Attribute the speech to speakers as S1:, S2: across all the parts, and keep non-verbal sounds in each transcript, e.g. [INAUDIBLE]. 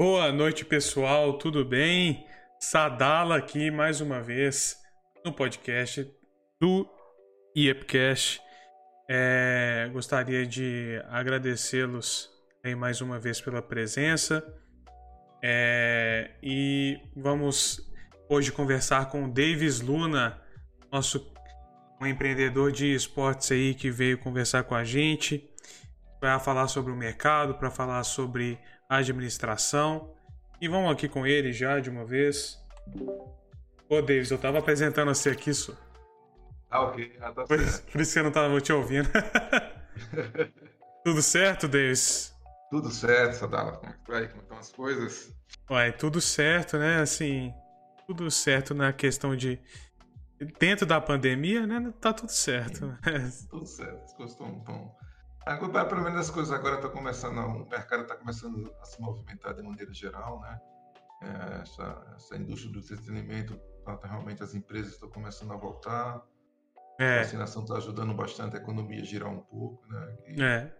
S1: Boa noite, pessoal, tudo bem? Sadala aqui mais uma vez no podcast do IEPcast. É, gostaria de agradecê-los mais uma vez pela presença é, e vamos hoje conversar com o Davis Luna, nosso um empreendedor de esportes aí que veio conversar com a gente para falar sobre o mercado, para falar sobre administração. E vamos aqui com ele já de uma vez. Ô, Davis, eu tava apresentando você aqui, só.
S2: Ah, ok. Ah, tá
S1: por, por, isso que eu não tava te ouvindo. [LAUGHS] tudo certo, Davis?
S2: Tudo certo, Sadala. Como é que vai? Como estão as coisas?
S1: Ué, tudo certo, né? Assim, tudo certo na questão de. Dentro da pandemia, né? Tá tudo certo.
S2: tudo certo. As coisas estão Agora, pelo menos as coisas agora estão começando, o mercado está começando a se movimentar de maneira geral, né? É, essa, essa indústria do entretenimento, tá, tá, realmente as empresas estão começando a voltar. É. A vacinação está ajudando bastante a economia a girar um pouco, né? E é.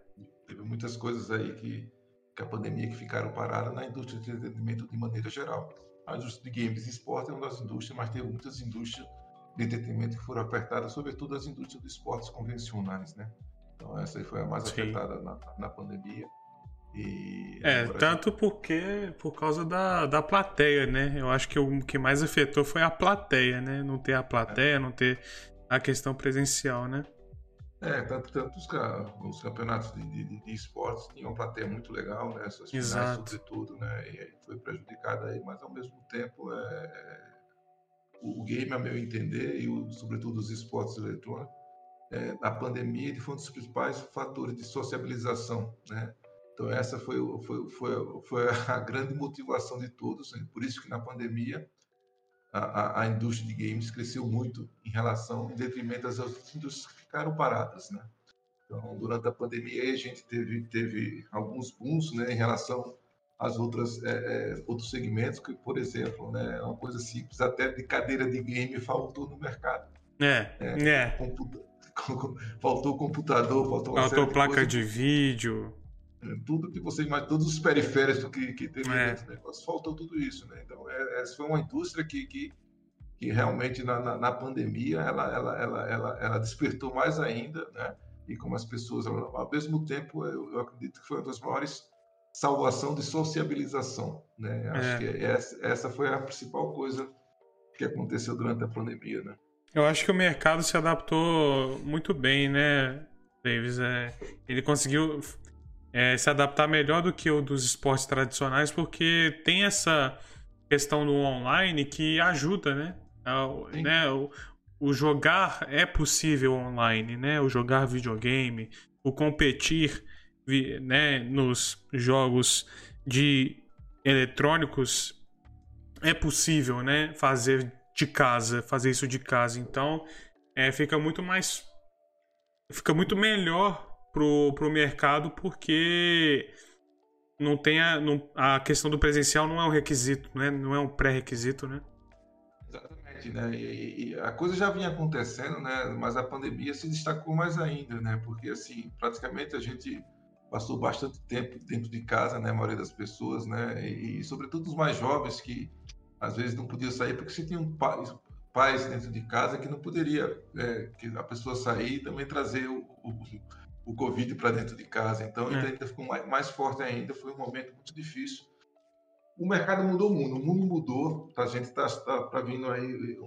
S2: Teve muitas coisas aí que, que a pandemia que ficaram paradas na indústria do entretenimento de maneira geral. A indústria de games e esporte é uma das indústrias, mas tem muitas indústrias de entretenimento que foram apertadas, sobretudo as indústrias dos esportes convencionais, né? Então essa aí foi a mais Sim. afetada na, na pandemia.
S1: E é, tanto porque por causa da, da plateia, né? Eu acho que o que mais afetou foi a plateia, né? Não ter a plateia, é. não ter a questão presencial, né?
S2: É, tanto, tanto os, os campeonatos de, de, de, esportes tinham uma plateia muito legal, né? Essas finais, Exato. sobretudo, né? E foi prejudicada aí, mas ao mesmo tempo é, o game, a meu entender, e o, sobretudo os esportes eletrônicos, é, a pandemia ele foi um dos principais fatores de sociabilização, né? Então essa foi, foi, foi, foi a grande motivação de todos, né? por isso que na pandemia a, a, a, indústria de games cresceu muito em relação, em detrimento das outras indústrias que ficaram paradas, né? Então durante a pandemia a gente teve, teve alguns booms, né, em relação às outras é, é, outros segmentos que, por exemplo, né, uma coisa simples, até de cadeira de game faltou no mercado.
S1: É, é. é.
S2: Faltou computador, faltou
S1: Faltou placa de, de, vídeo.
S2: É, tudo que você imagina, todos os periféricos que, que teve é. dentro do negócio, faltou tudo isso, né? Então, é, essa foi uma indústria que, que, que realmente na, na, na, pandemia ela, ela, ela, ela, ela despertou mais ainda, né? E como as pessoas, ao mesmo tempo, eu, eu acredito que foi uma das maiores salvação de sociabilização, né? Acho é. que essa, essa foi a principal coisa que aconteceu durante a pandemia, né?
S1: Eu acho que o mercado se adaptou muito bem, né, Davis? É, ele conseguiu é, se adaptar melhor do que o dos esportes tradicionais, porque tem essa questão do online que ajuda, né? É, né o, o, jogar é possível online, né? O jogar videogame, o competir né, nos jogos de eletrônicos é possível, né? Fazer de casa, fazer isso de casa. Então, é, fica muito mais. Fica muito melhor pro, pro mercado porque não tem a, não, a questão do presencial não é um requisito, né? Não é um pré-requisito, né?
S2: Exatamente, né? E, e, a coisa já vinha acontecendo, né? Mas a pandemia se destacou mais ainda, né? Porque assim, praticamente a gente passou bastante tempo dentro de casa, né? A maioria das pessoas, né? E, e sobretudo os mais jovens que às vezes não podia sair porque se tinham pais, pais dentro de casa que não poderia é, que a pessoa sair e também trazer o, o, o Covid para dentro de casa. Então, é. ainda ficou mais, mais, forte ainda. Foi um momento muito difícil. O mercado mudou o mundo, o mundo mudou. A gente está tá, tá vindo aí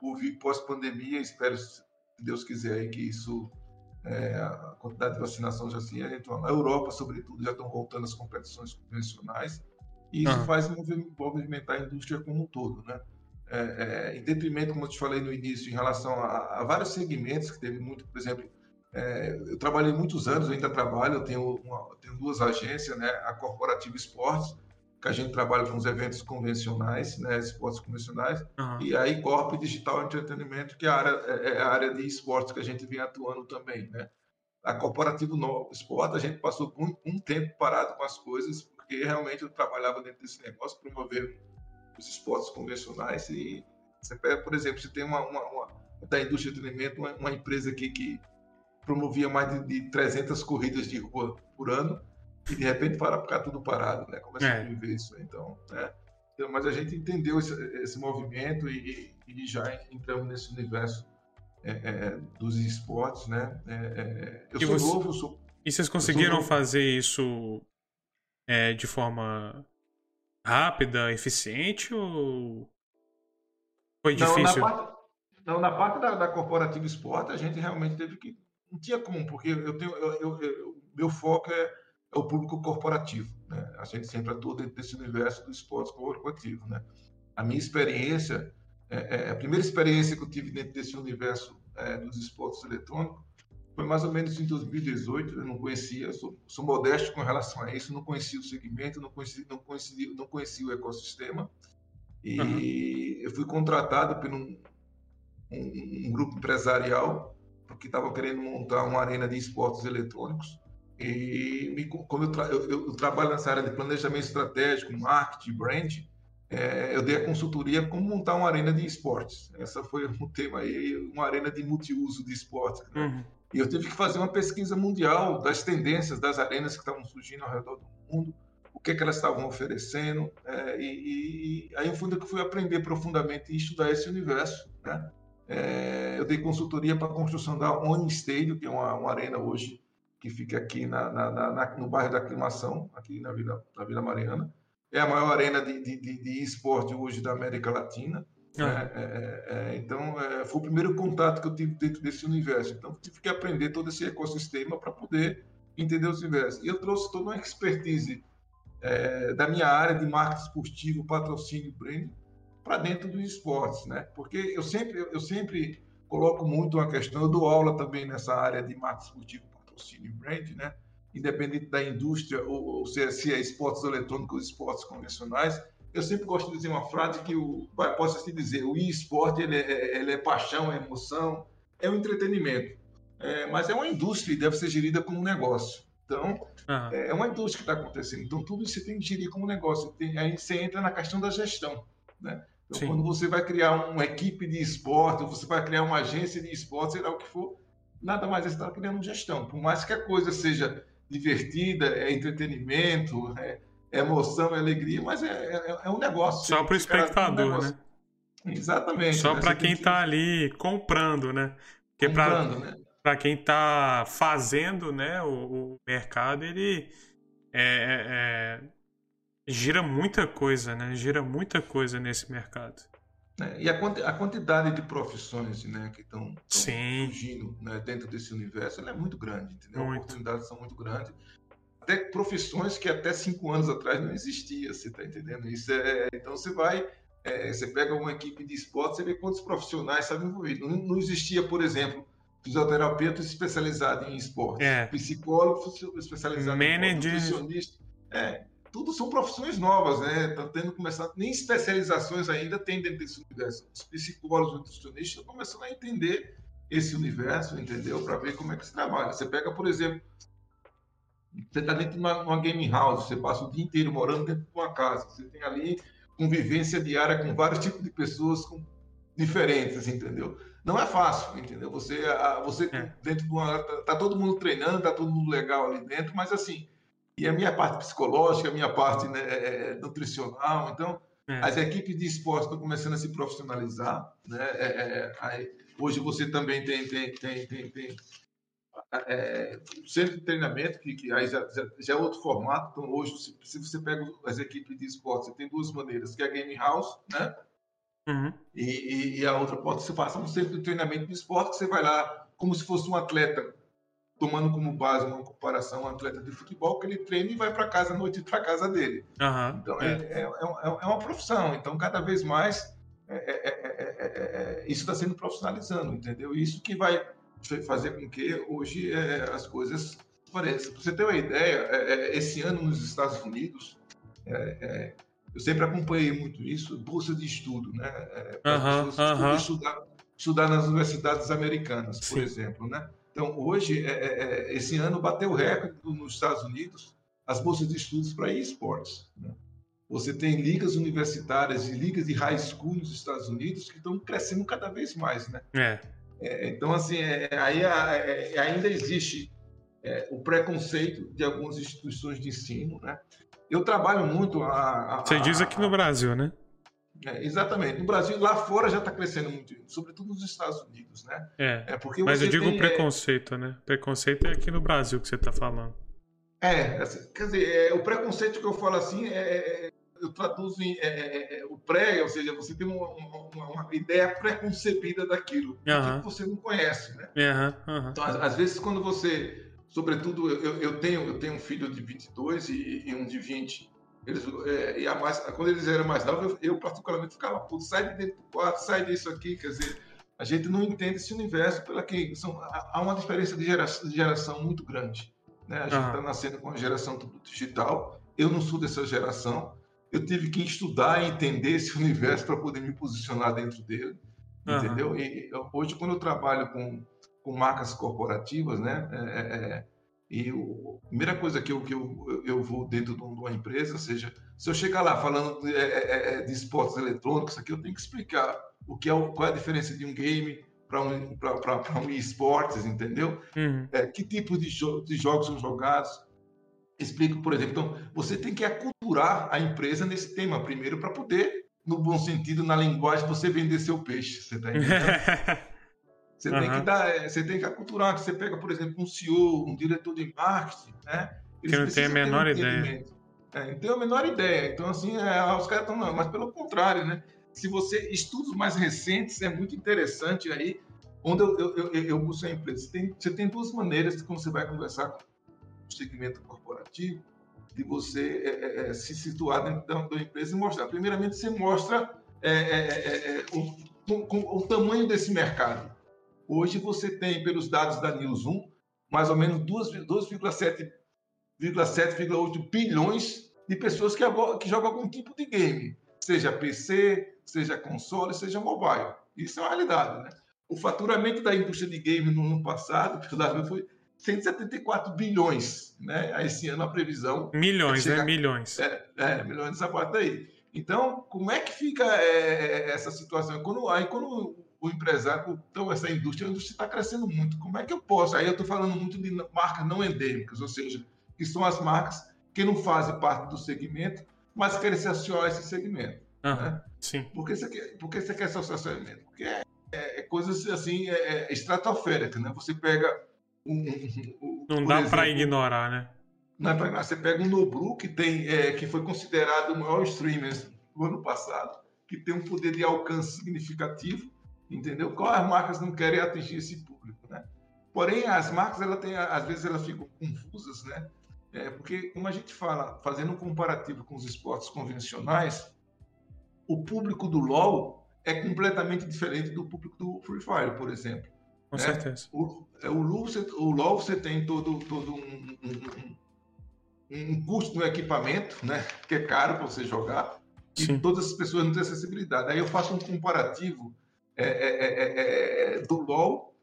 S2: por vir pós-pandemia. Espero, se Deus quiser, aí, que isso é, a quantidade de vacinação já se assim, a Europa, sobretudo, já estão voltando às competições convencionais e isso ah. faz movimentar a indústria como um todo, né? É, é, em detrimento, como eu te falei no início, em relação a, a vários segmentos que teve muito, por exemplo, é, eu trabalhei muitos anos, ainda trabalho, eu tenho, uma, tenho duas agências, né? A Corporativa Esportes, que a gente trabalha com os eventos convencionais, né? Esportes convencionais, uhum. e a Corp Digital Entretenimento, que é a área, é, é a área de esportes que a gente vem atuando também, né? A Corporativo Esporte, a gente passou um, um tempo parado com as coisas, porque realmente eu trabalhava dentro desse negócio, promovendo os esportes convencionais. E você pega, por exemplo, você tem uma, uma, uma da indústria de entretenimento, uma, uma, empresa aqui que promovia mais de, de 300 corridas de rua por ano, e de repente para ficar tudo parado, né? Começa é. a viver isso. Então, né? Então, mas a gente entendeu esse, esse movimento e, e, já entramos nesse universo é, é, dos esportes, né? É, é eu e sou você... novo, sou...
S1: E vocês conseguiram fazer isso é, de forma rápida, eficiente ou foi difícil?
S2: Não, na parte, não, na parte da, da corporativa esporte a gente realmente teve que não tinha como, porque eu tenho, eu, eu, eu meu foco é, é, o público corporativo, né? A gente sempre atua dentro desse universo do esporte corporativo, né? A minha experiência, é, é, a primeira experiência que eu tive dentro desse universo é, dos esportes eletrônicos foi mais ou menos em 2018. Eu não conhecia, sou, sou, modesto com relação a isso, não conhecia o segmento, não conhecia, não conhecia, não conhecia o ecossistema. E uhum. eu fui contratado por um, um, um grupo empresarial porque estava querendo montar uma arena de esportes eletrônicos. E me, como eu, tra eu, eu, trabalho nessa área de planejamento estratégico, marketing, brand, é, eu dei a consultoria como montar uma arena de esportes. Essa foi o [LAUGHS] tema aí, uma arena de multiuso de esportes. Né? Uhum. E eu tive que fazer uma pesquisa mundial das tendências das arenas que estavam surgindo ao redor do mundo, o que, é que elas estavam oferecendo. É, e, e, aí eu fui, fui aprender profundamente e estudar esse universo. Né? É, eu dei consultoria para a construção da Oni Stadium, que é uma, uma, arena hoje que fica aqui na, na, na, no bairro da Aclimação, aqui na Vila, na Vila Mariana. É a maior arena de, de, de, de esporte hoje da América Latina. Ah. É, é, é, então, é, foi o primeiro contato que eu tive dentro desse universo. Então, tive que aprender todo esse ecossistema para poder entender os universos. E eu trouxe toda uma expertise é, da minha área de marketing esportivo, patrocínio e brand para dentro dos esportes, né? Porque eu sempre, eu sempre coloco muito uma questão, eu dou aula também nessa área de marketing esportivo, patrocínio e brand, né? Independente da indústria, ou, ou se, é, se é esportes eletrônicos ou esportes convencionais, eu sempre gosto de dizer uma frase que o, posso assim dizer, o e-esporte ele é, ele é paixão, é emoção, é um entretenimento. É, mas é uma indústria e deve ser gerida como um negócio. Então, uhum. é uma indústria que está acontecendo. Então, tudo isso você tem que gerir como negócio. Tem, aí você entra na questão da gestão. Né? Então, Sim. quando você vai criar uma equipe de esporte, ou você vai criar uma agência de esporte, será o que for, nada mais é estar criando gestão. Por mais que a coisa seja divertida, é entretenimento, é, é emoção, é alegria, mas é, é, é um negócio.
S1: Só para o espectador, um né?
S2: Exatamente.
S1: Só né? para quem está que... ali comprando, né? Porque para né? quem está fazendo né, o, o, mercado, ele é, é, é, gira muita coisa, né? Gira muita coisa nesse mercado.
S2: É, e a, a, quantidade de profissões né, que estão surgindo né, dentro desse universo é muito grande, entendeu? Muito. As oportunidades são muito grandes até profissões que até cinco anos atrás não existia, você está entendendo? Isso é, então você vai, é, você pega uma equipe de esporte, você vê quantos profissionais estavam envolvidos. Não, não existia, por exemplo, fisioterapeuta especializado em esporte, é. psicólogo especializado
S1: Manager. em esporte,
S2: nutricionista. É, tudo são profissões novas, né? Tá tendo começado, nem especializações ainda tem dentro desse universo. Os psicólogos, nutricionistas estão começando a entender esse universo, entendeu? Para ver como é que se trabalha. Você pega, por exemplo, você está dentro de uma, uma, game house, você passa o dia inteiro morando dentro de uma casa. Você tem ali convivência diária com vários tipos de pessoas com, diferentes, entendeu? Não é fácil, entendeu? Você, você é. dentro de uma. Tá, tá, todo mundo treinando, tá todo mundo legal ali dentro, mas assim. E a minha parte psicológica, a minha parte né, é, é, é nutricional, então. É. As equipes de esporte estão começando a se profissionalizar. Né? É, aí, hoje você também tem, tem, tem, tem, tem é, centro de treinamento, que, que aí já, já, já, é outro formato. Então, hoje, se, se, você pega as equipes de esporte, você tem duas maneiras, que é a Game House, né? Uhum. E, e, e, a outra pode se passar um centro de treinamento de esporte, que você vai lá como se fosse um atleta, tomando como base uma comparação um atleta de futebol, que ele treina e vai para casa à noite para casa dele. Uhum. Então, é. É, é, é, uma profissão. Então, cada vez mais, isso está sendo profissionalizando, entendeu? Isso que vai fazer com que hoje é, as coisas pareçam. Para você ter uma ideia, é, é, esse ano nos Estados Unidos, é, é, eu sempre acompanhei muito isso, bolsa de estudo, né?
S1: Para uh -huh,
S2: estudar, estudar nas universidades americanas, por Sim. exemplo, né? Então, hoje, esse ano bateu o recorde nos Estados Unidos as bolsas de estudos para esportes. Né? Você tem ligas universitárias e ligas de high school nos Estados Unidos que estão crescendo cada vez mais, né?
S1: É.
S2: É, então, assim, é, aí é, ainda existe é, o preconceito de algumas instituições de ensino, né? Eu trabalho muito a,
S1: a Você diz aqui no Brasil, né?
S2: É, exatamente. No Brasil, lá fora já está crescendo muito, sobretudo nos Estados Unidos, né?
S1: É. é porque Mas eu digo tem, é preconceito, é... né? Preconceito é aqui no Brasil que você está falando.
S2: É, assim, quer dizer, é, o preconceito que eu falo assim é, eu traduzo em o pré, ou seja, você tem uma, uma, uma ideia preconcebida daquilo que você não conhece, né? Então, às, às, vezes, quando você, sobretudo, eu, eu, tenho, eu tenho um filho de 22 e, e um de 20, eles, é, e a mais, quando eles eram mais novos, eu, eu particularmente ficava, puto, sai de dentro do quarto, sai disso aqui, quer dizer, a gente não entende esse universo pela que são, há uma diferença de geração, de geração muito grande. Né? A gente está nascendo com uma geração tudo digital, eu não sou dessa geração, eu tive que estudar e entender esse [LAUGHS] universo para poder me posicionar dentro dele, uhum. entendeu? E hoje, quando eu trabalho com, com marcas corporativas, né, é, é, é e a primeira coisa que eu, que eu, eu vou dentro de uma empresa, seja, se eu chegar lá falando de, é, é, de esportes eletrônicos, aqui eu tenho que explicar o que é qual é a diferença de um game para um, um esportes, entendeu? Uhum. É, que tipo de, jo de jogos são jogados. Explico, por exemplo, então, você tem que aculturar a empresa nesse tema primeiro para poder, no bom sentido, na linguagem, você vender seu peixe. Você está entendendo? [LAUGHS] Você uhum. tem que dar, é, você tem que aculturar. Você pega, por exemplo, um CEO, um diretor de marketing, né?
S1: Eles que não tem a menor um ideia.
S2: É, não tem a menor ideia. Então, assim, é, os caras estão, não, mas pelo contrário, né? Se você, estudos mais recentes, é muito interessante aí, onde eu, eu, eu, eu busco a empresa. Você tem, você tem duas maneiras de como você vai conversar com segmento corporativo, de você é, é, é se situar dentro da, da, empresa e mostrar. Primeiramente, você mostra o, o, o tamanho desse mercado. Hoje você tem, pelos dados da Newsum, mais ou menos 2,7,8 bilhões de pessoas que, que jogam algum tipo de game, seja PC, seja console, seja mobile. Isso é uma realidade, né? O faturamento da indústria de game no ano passado, foi 174 bilhões, né? Esse ano a previsão.
S1: Milhões, é né? Milhões.
S2: É, é, milhões dessa parte aí. Então, como é que fica é, essa situação? Quando, aí, quando o empresário, então essa indústria, a indústria está crescendo muito. Como é que eu posso? Aí eu estou falando muito de marcas não endêmicas, ou seja, que são as marcas que não fazem parte do segmento, mas querem se associar a esse segmento.
S1: Uhum, né? Sim.
S2: Por que você quer, por que você quer se associar a segmento? Porque é, é, é coisas assim, é, é estratosféricas, né? Você pega um, [LAUGHS]
S1: um, não dá para ignorar, né?
S2: Não é pra, você pega um Nobru que tem, é, que foi considerado o maior streamer do ano passado, que tem um poder de alcance significativo entendeu? Qual as marcas não querem atingir esse público, né? Porém, as marcas, ela tem, às vezes, elas ficam confusas, né? É, porque, como a gente fala, fazendo um comparativo com os esportes convencionais, o público do LoL é completamente diferente do público do Free Fire, por exemplo.
S1: Com né? certeza.
S2: O, é, o, LoL, você, o LoL você tem todo, todo um, um, um, custo no equipamento, né? Que é caro para você jogar. Sim. E todas as pessoas não têm acessibilidade. Aí eu faço um comparativo é é, é, é, é, do LoL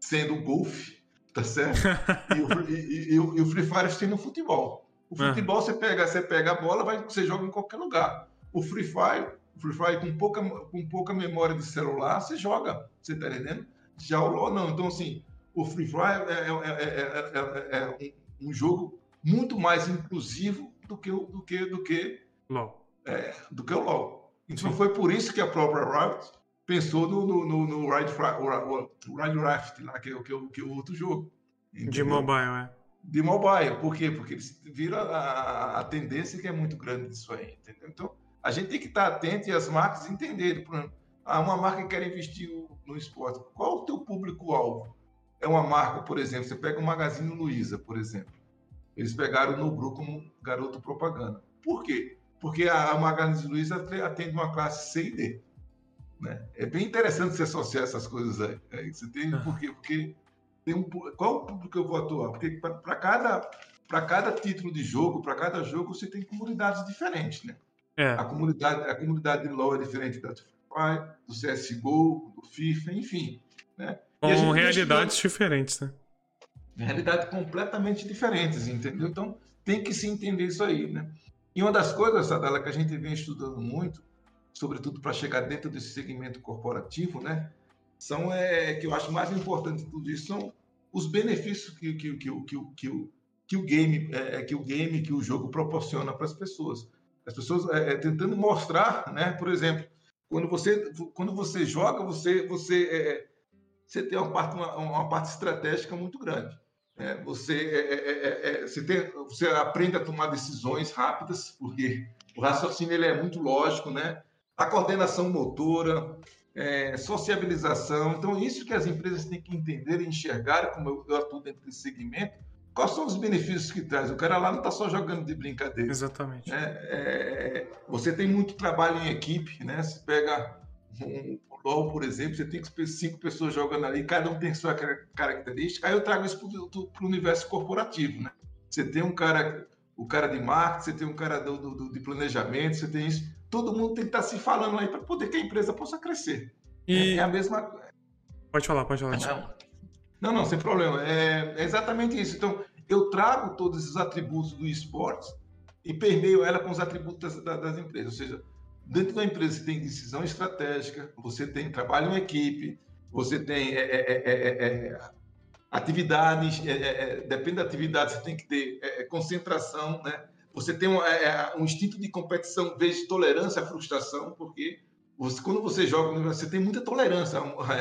S2: sendo o golfe, tá certo? [LAUGHS] e, o, e, e, o, e, o, Free Fire sendo futebol. O futebol você pega, você pega a bola, vai, você joga em qualquer lugar. O Free Fire, o Free Fire com pouca, com pouca memória de celular, você joga, você tá entendendo? Já o LoL não. Então, assim, o Free Fire é, um, um, jogo muito mais inclusivo do que, do que, do que,
S1: LOL.
S2: do que o LoL. Então, Sim. foi por isso que a própria Riot pensou no, no, no, no Ride, Ride Raft, lá, que, é, que, é, que é o outro jogo.
S1: Entendeu? De mobile, é.
S2: De mobile. Por quê? Porque eles viram a, a, tendência que é muito grande disso aí, entendeu? Então, a gente tem que estar atento e as marcas entenderem. Por exemplo, ah, uma marca que quer investir no esporte. Qual o teu público-alvo? É uma marca, por exemplo, você pega o Magazine Luiza, por exemplo. Eles pegaram o Nobru como garoto propaganda. Por quê? Porque a, Magazine Luiza atende uma classe C e D. Né? É bem interessante você associar essas coisas aí. aí você tem, por quê? Porque tem um, qual o público que eu vou atuar? Porque para cada, cada título de jogo, para cada jogo, você tem comunidades diferentes. Né? É. A, comunidade, a comunidade de LoL é diferente da Fire, do CSGO, do FIFA, enfim. Né?
S1: Com realidades diferentes, né?
S2: Realidades completamente diferentes, entendeu? Então, tem que se entender isso aí, né? E uma das coisas, Sadala, que a gente vem estudando muito sobretudo para chegar dentro desse segmento corporativo, né? São é, que eu acho mais importante de tudo isso são os benefícios que, que, que, que, que, que o game, é, que o game, que o jogo proporciona para as pessoas. As pessoas é, é, tentando mostrar, né? Por exemplo, quando você, quando você joga, você, você, é, você tem uma parte, uma, uma, parte estratégica muito grande. Né? Você, é, é, é, você, tem, você aprende a tomar decisões rápidas, porque o raciocínio ele é muito lógico, né? A coordenação motora, sociabilização. Então, isso que as empresas têm que entender e enxergar, como eu, eu atuo dentro desse segmento, Quais são os benefícios que traz? O cara lá não está só jogando de brincadeira.
S1: Exatamente.
S2: É, é, você tem muito trabalho em equipe, né? Você pega um LOL, por exemplo, você tem cinco pessoas jogando ali, cada um tem sua característica. Aí eu trago isso para o universo corporativo, né? Você tem um cara, o cara de marketing, você tem um cara do, do, de planejamento, você tem isso. Todo mundo tem que estar tá se falando aí para poder que a empresa possa crescer.
S1: E...
S2: É, é a mesma.
S1: Pode falar, pode falar.
S2: Não. Não, não, sem problema. É, é exatamente isso. Então, eu trago todos esses atributos do esporte e permeio ela com os atributos das, das empresas. Ou seja, dentro da empresa você tem decisão estratégica, você tem trabalho em equipe, você tem é, é, é, atividades, depende da atividade, você tem que ter concentração, né? Você tem um, um instinto de competição, vezes tolerância à frustração, porque você, quando você joga, você tem muita tolerância.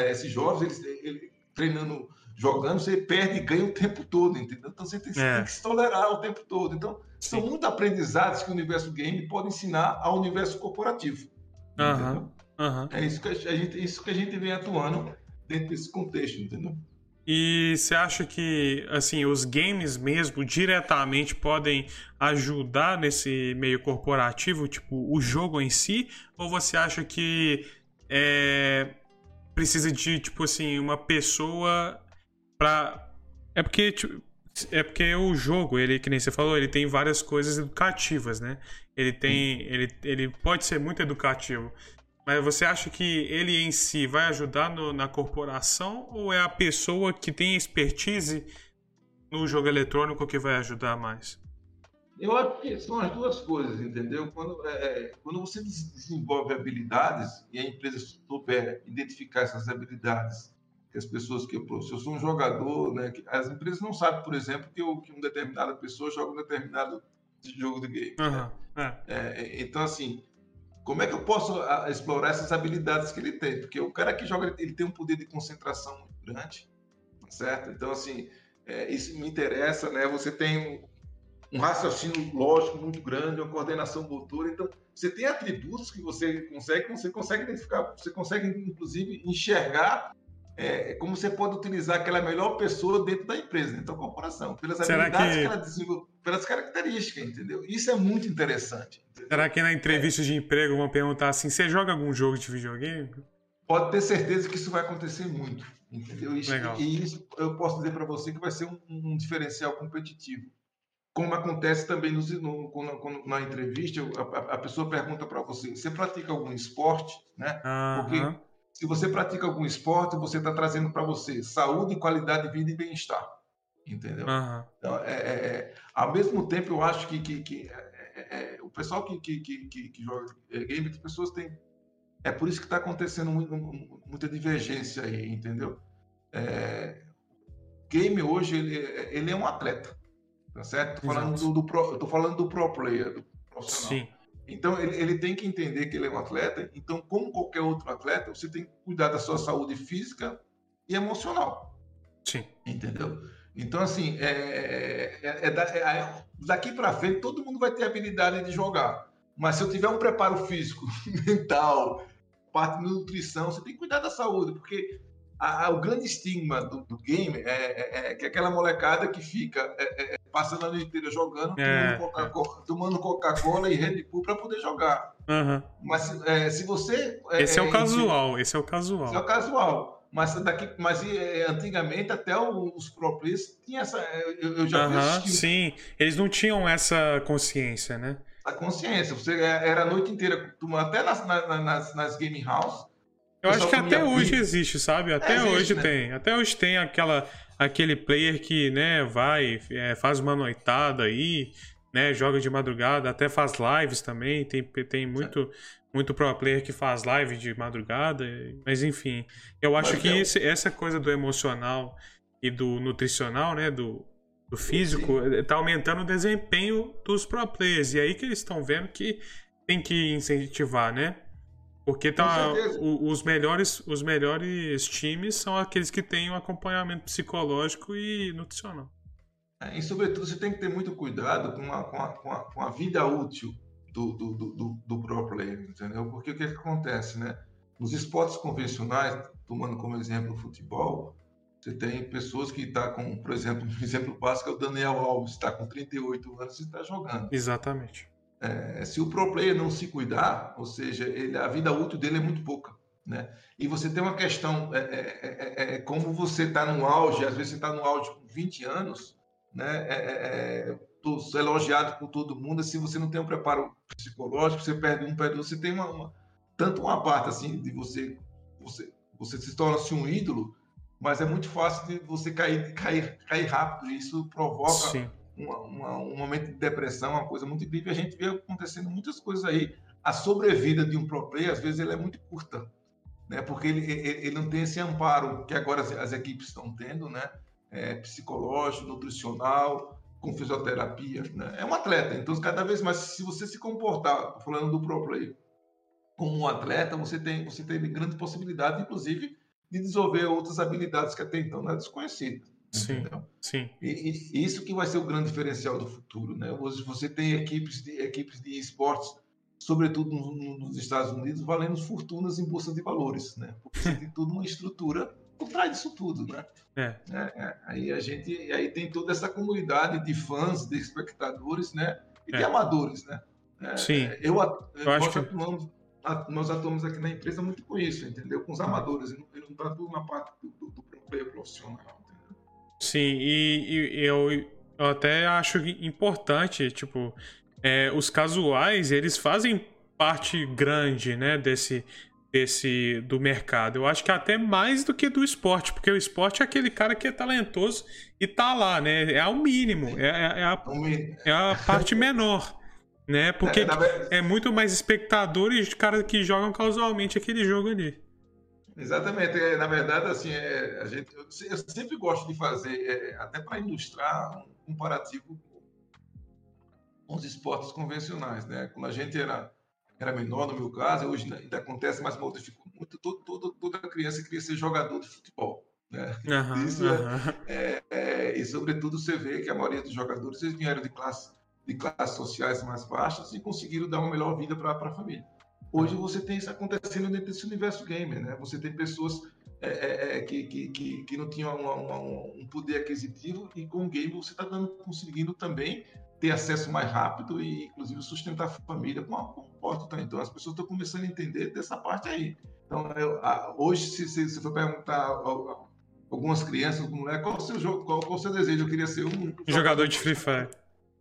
S2: Esses jovens, eles, eles treinando jogando, você perde e ganha o tempo todo, entendeu? Então você tem, é. tem que se tolerar o tempo todo. Então, Sim. são muitos aprendizados que o universo game pode ensinar ao universo corporativo.
S1: Uhum. Uhum.
S2: É isso que a, gente, isso que a gente vem atuando dentro desse contexto, entendeu?
S1: E você acha que assim os games mesmo diretamente podem ajudar nesse meio corporativo, tipo o jogo em si, ou você acha que é, precisa de tipo assim uma pessoa pra. É porque, tipo, é porque o jogo, ele, que nem você falou, ele tem várias coisas educativas, né? Ele tem. Ele, ele pode ser muito educativo. Mas você acha que ele em si vai ajudar no, na corporação ou é a pessoa que tem expertise no jogo eletrônico que vai ajudar mais?
S2: Eu acho que são as duas coisas, entendeu? Quando, é, é quando você desenvolve habilidades e a empresa souber identificar essas habilidades que as pessoas que eu, se eu sou um jogador, né, as empresas não sabem, por exemplo, que, eu, que uma determinada pessoa joga um determinado jogo de game.
S1: Uhum, né? é.
S2: É, então, assim, como é que eu posso explorar essas habilidades que ele tem? Porque o cara que joga, ele tem um poder de concentração muito grande, tá certo? Então, assim, é, isso me interessa, né? Você tem um, um raciocínio lógico muito grande, uma coordenação motora, então você tem atributos que você consegue, você consegue identificar, você consegue inclusive enxergar é, como você pode utilizar aquela melhor pessoa dentro da empresa, dentro da corporação, pelas Será habilidades que... que ela desenvolve, pelas características, entendeu? Isso é muito interessante.
S1: Entendeu? Será que na entrevista é. de emprego vão perguntar assim: você joga algum jogo de videogame?
S2: Pode ter certeza que isso vai acontecer muito, entendeu? Isso,
S1: Legal.
S2: E isso eu posso dizer para você que vai ser um, um, diferencial competitivo. Como acontece também no, no, na entrevista, a, a pessoa pergunta para você: você pratica algum esporte? Né? Porque se você pratica algum esporte, você está trazendo para você saúde, qualidade de vida e bem-estar. Entendeu?
S1: Uhum.
S2: Então, é, é, é, ao mesmo tempo, eu acho que, que, que é, é, o pessoal que, que, que, que joga game, as pessoas têm. É por isso que está acontecendo muito, muita divergência aí, entendeu? É, game hoje, ele, ele é um atleta. Tá certo? Tô falando do, do pro, tô falando do pro player, do profissional. Sim. Então, ele, ele, tem que entender que ele é um atleta. Então, como qualquer outro atleta, você tem que cuidar da sua saúde física e emocional.
S1: Sim.
S2: Entendeu? Então, assim, é, é, é, é daqui para frente, todo mundo vai ter habilidade de jogar. Mas se eu tiver um preparo físico, [LAUGHS] mental, parte de nutrição, você tem que cuidar da saúde, porque a, a, o grande estigma do, do game é, é, é, que aquela molecada que fica é, é, passando a noite inteira jogando, tomando Coca-Cola e Red Bull para poder jogar.
S1: Uhum.
S2: Mas se você.
S1: esse é, o casual, esse é o casual.
S2: Esse é o casual. Mas, daqui, mas antigamente até os players tinham essa. Eu, eu já
S1: uhum, vi Sim, eles não tinham essa consciência, né?
S2: A consciência. Você era a noite inteira, até nas, nas, nas game house
S1: eu acho que até hoje existe, sabe? Até é, existe, hoje né? tem. Até hoje tem aquela, aquele player que, né, vai, é, faz uma noitada aí, né, joga de madrugada, até faz lives também. Tem, tem muito, muito pro player que faz live de madrugada. Mas enfim, eu acho mas que esse, essa coisa do emocional e do nutricional, né? Do, do físico, está aumentando o desempenho dos pro players. E aí que eles estão vendo que tem que incentivar, né? Porque tá, o, os, melhores, os melhores times são aqueles que têm um acompanhamento psicológico e nutricional.
S2: É, e, sobretudo, você tem que ter muito cuidado com a, com a, com a, com a vida útil do, do, do, do, pro player, entendeu? Porque o que, é que acontece, né? Nos esportes convencionais, tomando como exemplo o futebol, você tem pessoas que estão tá com, por exemplo, [LAUGHS] um exemplo básico é o Daniel Alves, está com 38 anos e está jogando.
S1: Exatamente.
S2: É, se o pro player não se cuidar, ou seja, ele, a vida útil dele é muito pouca. Né? E você tem uma questão, é, é, é, é como você está no auge, às vezes você está no auge com 20 anos, né? É, elogiado por todo mundo, se você não tem um preparo psicológico, você perde um, perde outro, você tem uma, uma tanto uma parte assim de você, você, você se torna-se um ídolo, mas é muito fácil de você cair, cair, cair rápido, e isso provoca Sim uma, uma, um momento de depressão, uma coisa muito incrível. A gente vê acontecendo muitas coisas aí. A sobrevida de um pro player, às vezes, ele é muito curta, né? porque ele, ele, ele não tem esse amparo que agora as, as equipes estão tendo, né? É, psicológico, nutricional, com fisioterapia. Né? É um atleta, então cada vez mais, se você se comportar, falando do pro player, como um atleta, você tem, você tem grande possibilidade, inclusive, de desenvolver outras habilidades que até então não é desconhecida.
S1: Sim, entendeu? sim.
S2: E, e, isso que vai ser o grande diferencial do futuro, né? Você tem equipes de equipes de esportes, sobretudo nos Estados Unidos, valendo fortunas em bolsa de valores, né? Porque você tem toda uma estrutura por trás disso tudo, né?
S1: É.
S2: É, é. Aí a gente, aí tem toda essa comunidade de fãs, de espectadores, né? E é. de amadores, né?
S1: É, sim.
S2: Eu, eu, acho que atuamos, nós atuamos aqui na empresa muito com isso, entendeu? Com os amadores, eu não, não trato na parte do, do, do profissional.
S1: Sim, e, e eu, eu, até acho importante, tipo, é, os casuais, eles fazem parte grande, né, desse, desse do mercado. Eu acho que até mais do que do esporte, porque o esporte é aquele cara que é talentoso e tá lá, né? É o mínimo, é, é, é a, é a parte [LAUGHS] menor. Né? Porque é, é muito mais espectadores de caras que jogam casualmente aquele jogo ali.
S2: Exatamente. É, na verdade, assim, é, a gente, eu, eu, sempre gosto de fazer, é, até para ilustrar um comparativo com os esportes convencionais. Né? Quando a gente era, era menor, no meu caso, hoje ainda acontece, mas modificou muito. Todo, todo, toda criança queria ser jogador de futebol. Né?
S1: Uhum, Isso uhum.
S2: É, é, e, sobretudo, você vê que a maioria dos jogadores eles vieram de, classe, de classes sociais mais baixas e conseguiram dar uma melhor vida para a família. Hoje você tem isso acontecendo dentro desse universo gamer, né? Você tem pessoas é, é, é que, que, que, que, não tinham uma, uma, um poder aquisitivo e com o game você está conseguindo também ter acesso mais rápido e inclusive sustentar a família com a porta. Tá? Então as pessoas estão começando a entender dessa parte aí. Então eu, a, hoje se, se, se for perguntar a, a, algumas crianças, mulher, qual o seu jogo, qual, qual o seu desejo? Eu queria ser um
S1: jogador de Free Fire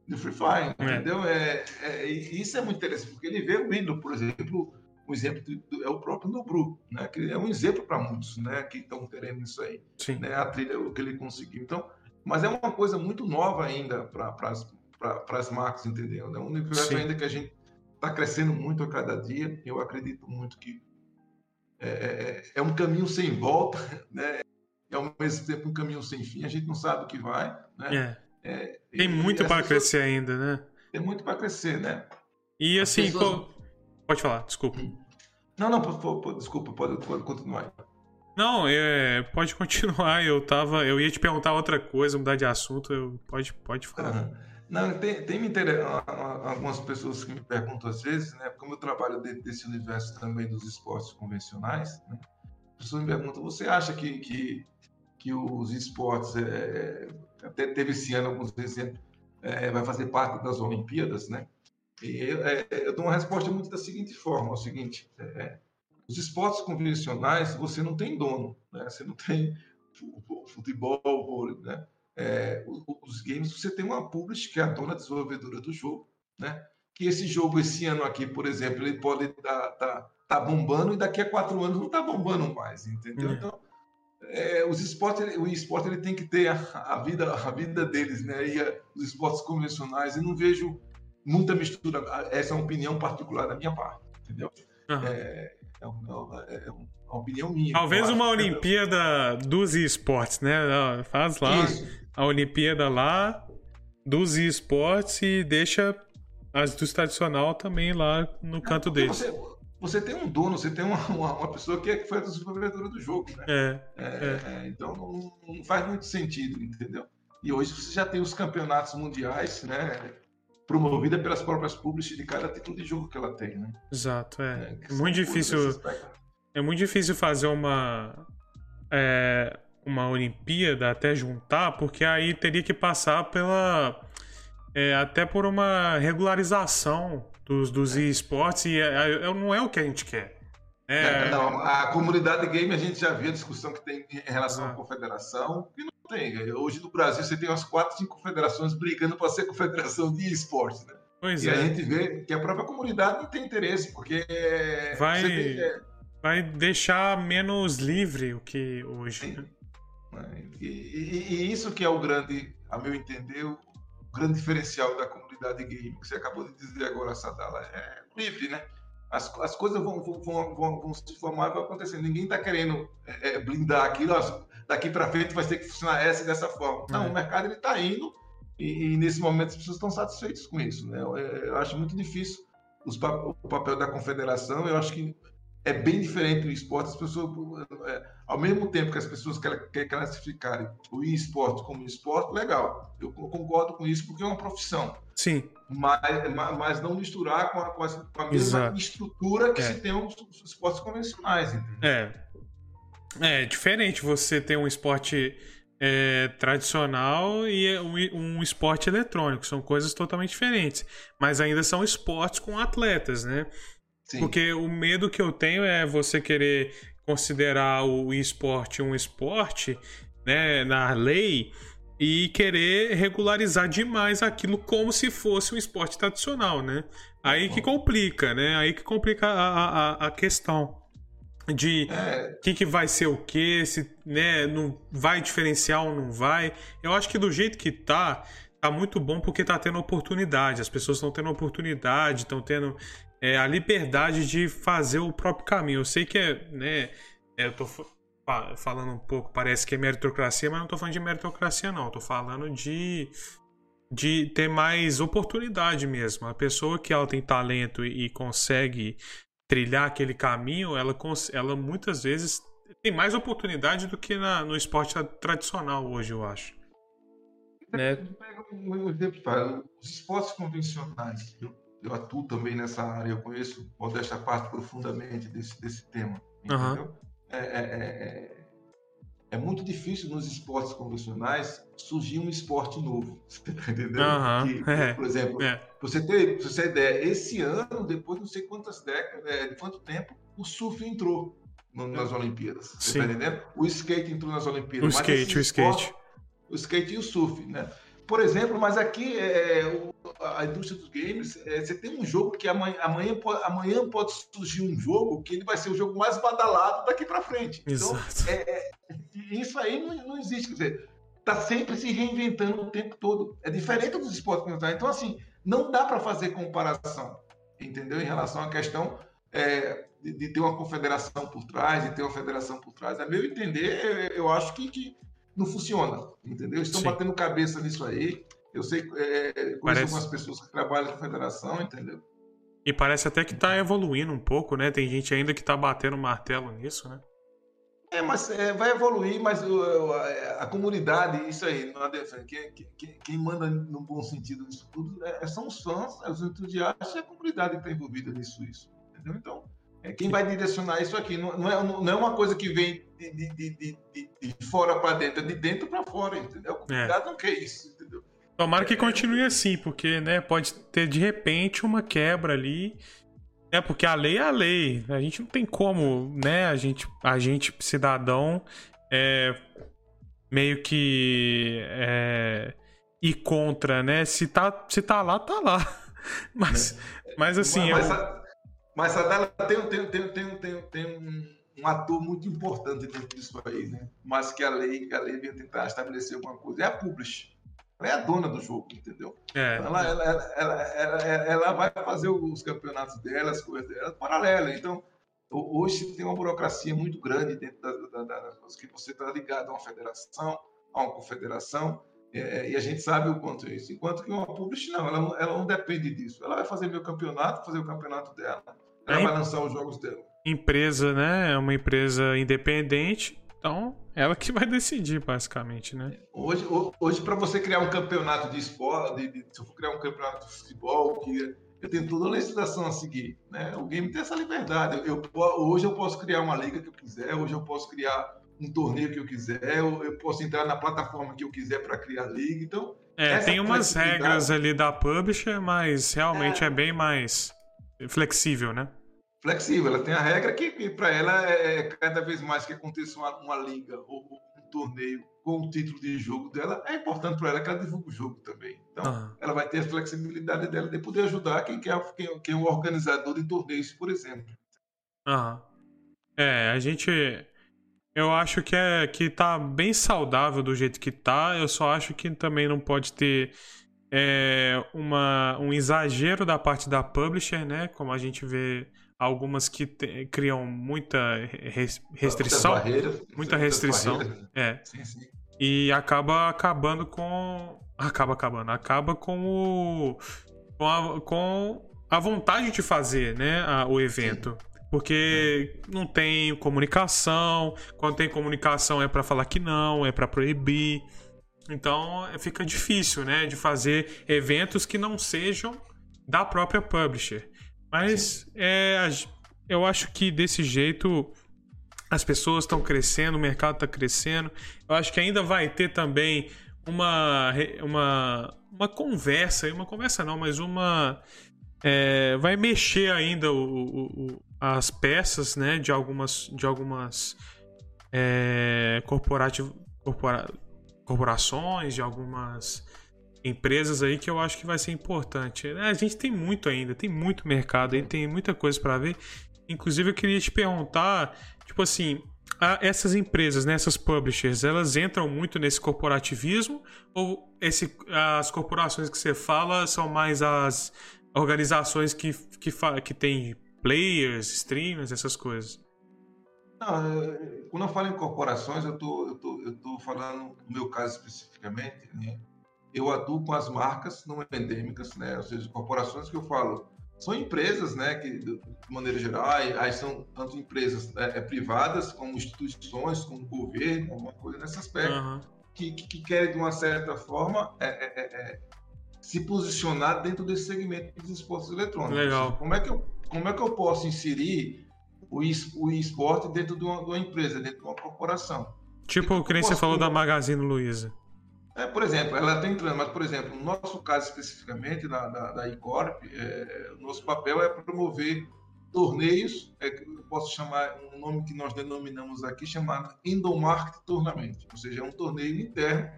S2: do Free Fire, é. entendeu? É, é, isso é muito interessante, porque ele vê o ídolo, por exemplo, um exemplo do, é o próprio Nobru, né? Que é um exemplo para muitos, né? Que estão querendo isso aí,
S1: Sim.
S2: né? A trilha, o que ele conseguiu. Então, mas é uma coisa muito nova ainda para as marcas, entendeu? É um universo Sim. ainda que a gente está crescendo muito a cada dia. Eu acredito muito que é, é, é, um caminho sem volta, [LAUGHS] né? É ao mesmo tempo um caminho sem fim. A gente não sabe o que vai, né?
S1: É. É, tem muito para crescer ainda, né?
S2: Tem muito para crescer, né?
S1: E assim, pessoas... pode falar, desculpa.
S2: Não, não, desculpa, pode, pode continuar.
S1: Não, é, pode continuar. Eu tava, eu ia te perguntar outra coisa, mudar de assunto. Eu, pode, pode falar. Uhum.
S2: Não, tem, tem me inter... algumas pessoas que me perguntam às vezes, né? Como eu trabalho dentro desse universo também dos esportes convencionais, né? As pessoas me perguntam: você acha que, que, que os esportes é, até teve esse ano alguns exemplos, é, vai fazer parte das Olimpíadas, né? E eu, é, eu dou uma resposta muito da seguinte forma: é o seguinte, é, os esportes convencionais você não tem dono, né? Você não tem futebol, vôlei, né? É, os games você tem uma publisher que é a dona desenvolvedora do jogo, né? Que esse jogo esse ano aqui, por exemplo, ele pode estar tá, tá, tá bombando e daqui a quatro anos não está bombando mais, entendeu? É. Então é, os esportes, o esporte ele tem que ter a, a, vida, a vida deles, né? E a, os esportes convencionais, eu não vejo muita mistura. Essa é uma opinião particular da minha parte, entendeu? Uhum. É, É uma, é uma opinião minha.
S1: Talvez uma Olimpíada dos esportes, né? Faz lá Isso. a Olimpíada lá dos esportes e deixa as dos tradicional também lá no canto deles.
S2: Você, você tem um dono, você tem uma, uma, uma pessoa que, é, que foi a desenvolvedora do jogo, né?
S1: É,
S2: é, é. Então não, não, faz muito sentido, entendeu? E hoje você já tem os campeonatos mundiais, né? Promovida pelas próprias publishers de cada tipo de jogo que ela tem, né?
S1: Exato, é. é muito difícil. É muito difícil fazer uma. É, uma Olimpíada até juntar, porque aí teria que passar pela. É, até por uma regularização dos, dos esportes e é, é, não é o que a gente quer.
S2: É... é não, a comunidade game a gente já viu a discussão que tem em relação ah. à confederação, e não tem. Hoje no Brasil você tem umas quatro, cinco confederações brigando para ser confederação de esportes, né?
S1: Pois
S2: e
S1: é.
S2: a gente vê que a própria comunidade não tem interesse, porque
S1: vai, tem, é... vai deixar menos livre o que hoje. Né?
S2: E, e, e, isso que é o grande, a meu entender, o grande diferencial da comunidade game, que você acabou de dizer agora, Sadala, é livre, né? As, as coisas vão, vão, vão, vão, se formar e vão acontecer. Ninguém está querendo é, é, blindar aquilo, daqui para frente vai ter que funcionar essa e dessa forma. Não, é. o mercado está indo e, e, nesse momento as pessoas estão satisfeitas com isso. Né? Eu, eu acho muito difícil os, o papel da confederação. Eu acho que é bem diferente o esporte. As pessoas, é, ao mesmo tempo que as pessoas querem, querem classificarem o esporte como esporte, legal. Eu concordo com isso porque é uma profissão.
S1: Sim.
S2: Mas, mas não misturar com a, com a, com a mesma Exato. estrutura que é. se tem os, os esportes convencionais. Entendeu?
S1: É. É diferente você ter um esporte é, tradicional e um, um, esporte eletrônico. São coisas totalmente diferentes. Mas ainda são esportes com atletas, né? Sim. Porque o medo que eu tenho é você querer considerar o esporte um esporte, né, na lei, e querer regularizar demais aquilo como se fosse um esporte tradicional, né? Aí que complica, né? Aí que complica a, a, a questão de o é. que, que vai ser o que, se né, não vai diferenciar ou não vai. Eu acho que do jeito que tá, tá muito bom porque tá tendo oportunidade. As pessoas estão tendo oportunidade, estão tendo é, a liberdade de fazer o próprio caminho. Eu sei que é, né, é, eu tô falando um pouco, parece que é meritocracia, mas não tô falando de meritocracia, não. Eu tô falando de, de ter mais oportunidade mesmo. A pessoa que ela tem talento e, e consegue trilhar aquele caminho, ela, ela muitas vezes tem mais oportunidade do que na, no esporte tradicional hoje, eu acho.
S2: Né? Pega um exemplo, os esportes convencionais, eu atuo também nessa área, eu conheço, modesta parte, profundamente desse, desse tema. Entendeu? Uhum. É, é, é, é, muito difícil nos esportes convencionais surgir um esporte novo. [LAUGHS] Você tá entendendo?
S1: Uhum.
S2: Que, por exemplo, é. você ter, você ideia, esse ano, depois de não sei quantas décadas, é, de quanto tempo, o surf entrou no, nas Olimpíadas. Você Sim. tá entendendo? O skate entrou nas Olimpíadas.
S1: O skate, o skate.
S2: O skate e o surf, né? Por exemplo, mas aqui é, a indústria dos games, é, você tem um jogo que amanhã, amanhã, pode, amanhã pode surgir um jogo que ele vai ser o jogo mais badalado daqui para frente.
S1: Então.
S2: Então, é, isso aí não, não existe. Quer dizer, está sempre se reinventando o tempo todo. É diferente dos esportes convencionais. Então, assim, não dá para fazer comparação, entendeu? Em relação à questão é, de, de, ter uma confederação por trás, de ter uma federação por trás. A meu entender, eu acho que, que não funciona, entendeu? Estão Sim. batendo cabeça nisso aí. Eu sei, é, conheço parece... algumas pessoas que trabalham na federação, entendeu?
S1: E parece até que está evoluindo um pouco, né? Tem gente ainda que está batendo martelo nisso, né?
S2: É, mas é, vai evoluir, mas a, a, comunidade, isso aí, não adianta. Quem, quem, quem, manda no bom sentido nisso tudo é, são os fãs, os entusiastas e a comunidade que está envolvida nisso, isso, entendeu? Então, é quem vai direcionar isso aqui. Não, não, é, não é uma coisa que vem de, de, de, de fora para dentro, é de dentro para fora, entendeu? A comunidade é. não quer isso, entendeu?
S1: Tomara que é. continue assim, porque né, pode ter de repente uma quebra ali. É porque a lei é a lei. A gente não tem como, né? A gente, a gente cidadão, é, meio que é, ir contra, né? Se tá, se tá lá, tá lá. [LAUGHS] Mas, mas assim.
S2: Mas, eu... Mas a dela tem, tem, tem, tem, tem, tem um, um, ator muito importante dentro disso aí, né? Mas que a lei, a lei vem tentar estabelecer alguma coisa. É a Publish. Ela é a dona do jogo, entendeu?
S1: É.
S2: Ela, ela, ela, ela, ela, vai fazer os campeonatos dela, as coisas dela, paralela. Então, Hoje tem uma burocracia muito grande dentro das da, da, da, que você está ligado a uma federação, a uma confederação, é, e a gente sabe o quanto é isso. Enquanto que uma publish, não, ela, não, ela não depende disso. Ela vai fazer meu campeonato, fazer o campeonato dela, é vai lançar os jogos dela.
S1: Empresa, né? É uma empresa independente, então ela que vai decidir, basicamente, né?
S2: Hoje, hoje para você criar um campeonato de esporte, de, de, se eu for criar um campeonato de futebol, que eu tenho toda a legislação a seguir, né? O game tem essa liberdade. Eu, eu, hoje eu posso criar uma liga que eu quiser, hoje eu posso criar um torneio que eu quiser, eu, eu posso entrar na plataforma que eu quiser para criar liga. Então,
S1: é, tem umas regras ali da publisher, mas realmente é, é bem mais flexível, né?
S2: Flexível, ela tem a regra que, que para ela é, é cada vez mais que aconteça uma, uma liga ou um torneio com o título de jogo dela, é importante para ela que ela divulgue o jogo também. Então, uhum. ela vai ter a flexibilidade dela de poder ajudar quem quer, quem, quem é o organizador de torneios, por exemplo.
S1: Uhum. É, a gente. Eu acho que é que tá bem saudável do jeito que tá. Eu só acho que também não pode ter é, uma, um exagero da parte da publisher, né? Como a gente vê algumas que te, criam muita restrição, muita restrição, é, sim, sim. e acaba acabando com, acaba acabando, acaba com o, com a, com a vontade de fazer, né, a, o evento. Sim. Porque não tem comunicação, quando tem comunicação é para falar que não, é para proibir. Então fica difícil, né, de fazer eventos que não sejam da própria publisher. Mas é, eu acho que desse jeito as pessoas estão crescendo, o mercado está crescendo. Eu acho que ainda vai ter também uma, uma, uma conversa, uma conversa não, mas uma. É, vai mexer ainda o, o, as peças né, de algumas, de algumas é, corpora, corporações, de algumas empresas aí que eu acho que vai ser importante. É, a gente tem muito ainda, tem muito mercado aí, tem muita coisa para ver. Inclusive eu queria te perguntar, tipo assim, essas empresas, né, essas publishers, elas entram muito nesse corporativismo ou esse, as corporações que você fala são mais as organizações que, que, que tem players, streamers, essas coisas?
S2: Não, é, quando eu falo em corporações, eu tô, eu tô, eu tô falando no meu caso especificamente, né? eu atuo com as marcas não endêmicas, né? Ou seja, corporações que eu falo são empresas, né? Que de maneira geral, aí são tanto empresas é, é, privadas como instituições, como governo, alguma coisa nesse aspecto, uhum. que, que, que, querem de uma certa forma é, é, é, é se posicionar dentro desse segmento dos esportes eletrônicos.
S1: Legal.
S2: Como é que eu como é que eu posso inserir o esporte dentro de uma, de uma empresa, dentro de uma corporação?
S1: Tipo o que nem você falou da Magazine Luiza.
S2: É, por exemplo, ela está entrando, mas, por exemplo, no nosso caso especificamente, da, da, da Icorp, é, o nosso papel é promover torneios, é, eu posso chamar um nome que nós denominamos aqui, chamado Indomarket Tournament, ou seja, é um torneio interno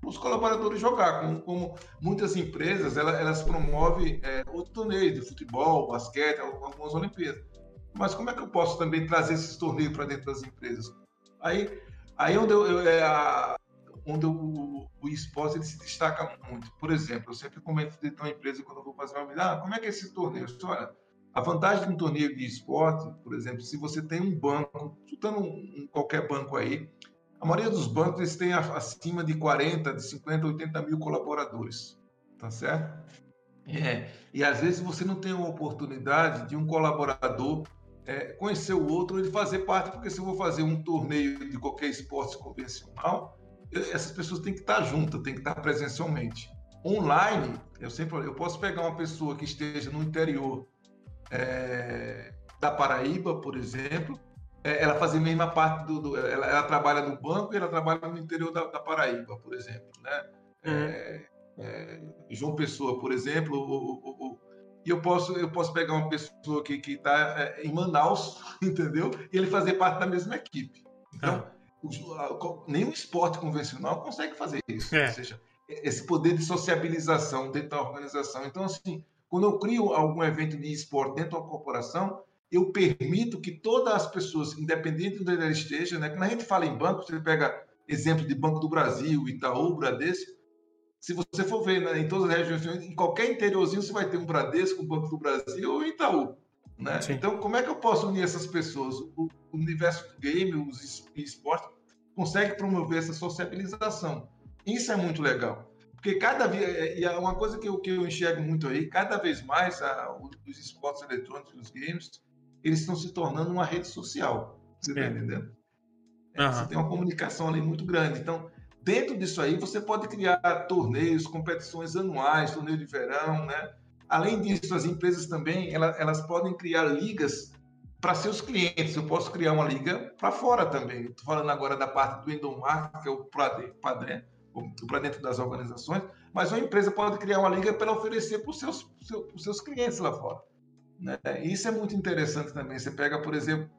S2: para os colaboradores jogar, como, como muitas empresas, elas, elas promovem é, outros torneios de futebol, basquete, algumas Olimpíadas. Mas como é que eu posso também trazer esses torneios para dentro das empresas? Aí, aí onde eu, eu é, a, onde o, o esporte ele se destaca muito. Por exemplo, eu sempre comento dentro de uma empresa quando eu vou fazer uma medida, ah, como é que é esse torneio? Olha, a vantagem de um torneio de esporte, por exemplo, se você tem um banco, chutando um, qualquer banco aí, a maioria dos bancos eles têm acima de 40, de 50, 80 mil colaboradores, tá certo? É, e às vezes você não tem a oportunidade de um colaborador é, conhecer o outro e fazer parte, porque se eu vou fazer um torneio de qualquer esporte convencional, essas pessoas têm que estar juntas, têm que estar presencialmente. Online, eu sempre eu posso pegar uma pessoa que esteja no interior é, da Paraíba, por exemplo, é, ela fazer a mesma parte do, do ela, ela, trabalha no banco e ela trabalha no interior da, da Paraíba, por exemplo, né? Uhum. É, é João Pessoa, por exemplo, o, o, o, e eu posso eu posso pegar uma pessoa que que está é, em Manaus, [LAUGHS] entendeu? E ele fazer parte da mesma equipe. Então ah nenhum esporte convencional consegue fazer isso. É. Ou seja, esse poder de sociabilização dentro da organização. Então, assim, quando eu crio algum evento de esporte dentro da corporação, eu permito que todas as pessoas, independente de onde ela esteja, né? Quando a gente fala em banco, você pega exemplo de Banco do Brasil, Itaú, Bradesco, se você for ver né, em todas as regiões, em qualquer interiorzinho, você vai ter um Bradesco, um Banco do Brasil ou Itaú. Né? Então, como é que eu posso unir essas pessoas? O, universo do game, os esportes, consegue promover essa sociabilização. Isso é muito legal. Porque cada vez, é, e é uma coisa que eu, que eu enxergo muito aí, cada vez mais a, os esportes eletrônicos, os games, eles estão se tornando uma rede social. Você está é. entendendo? Uhum. Você tem uma comunicação ali muito grande. Então, dentro disso aí, você pode criar torneios, competições anuais, torneio de verão, né? Além disso, as empresas também elas, elas podem criar ligas para seus clientes. Eu posso criar uma liga para fora também. Estou falando agora da parte do endomarketing, que é o padrão, para dentro das organizações, mas uma empresa pode criar uma liga para oferecer para os seus, seus, seus clientes lá fora. Né? Isso é muito interessante também. Você pega, por exemplo,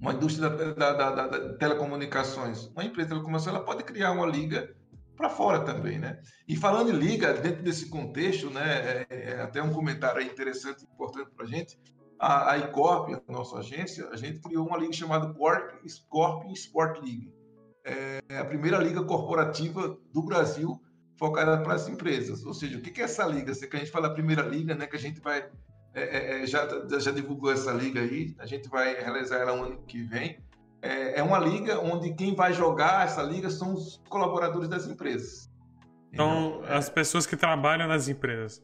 S2: uma indústria da, da, da, da telecomunicações. Uma empresa de telecomunicações ela pode criar uma liga para fora também, né? E falando em liga, dentro desse contexto, né, é, é até um comentário interessante, importante para a gente, a Icorp, a nossa agência, a gente criou uma liga chamada Corp, Corp Sport League. É a primeira liga corporativa do Brasil focada para as empresas. Ou seja, o que é essa liga? Se a gente fala a primeira liga, né, que a gente vai é, é, é já já divulgou essa liga aí, a gente vai realizar ela no ano que vem é, é uma liga onde quem vai jogar essa liga são os colaboradores das empresas.
S1: Então, então as pessoas que trabalham nas empresas.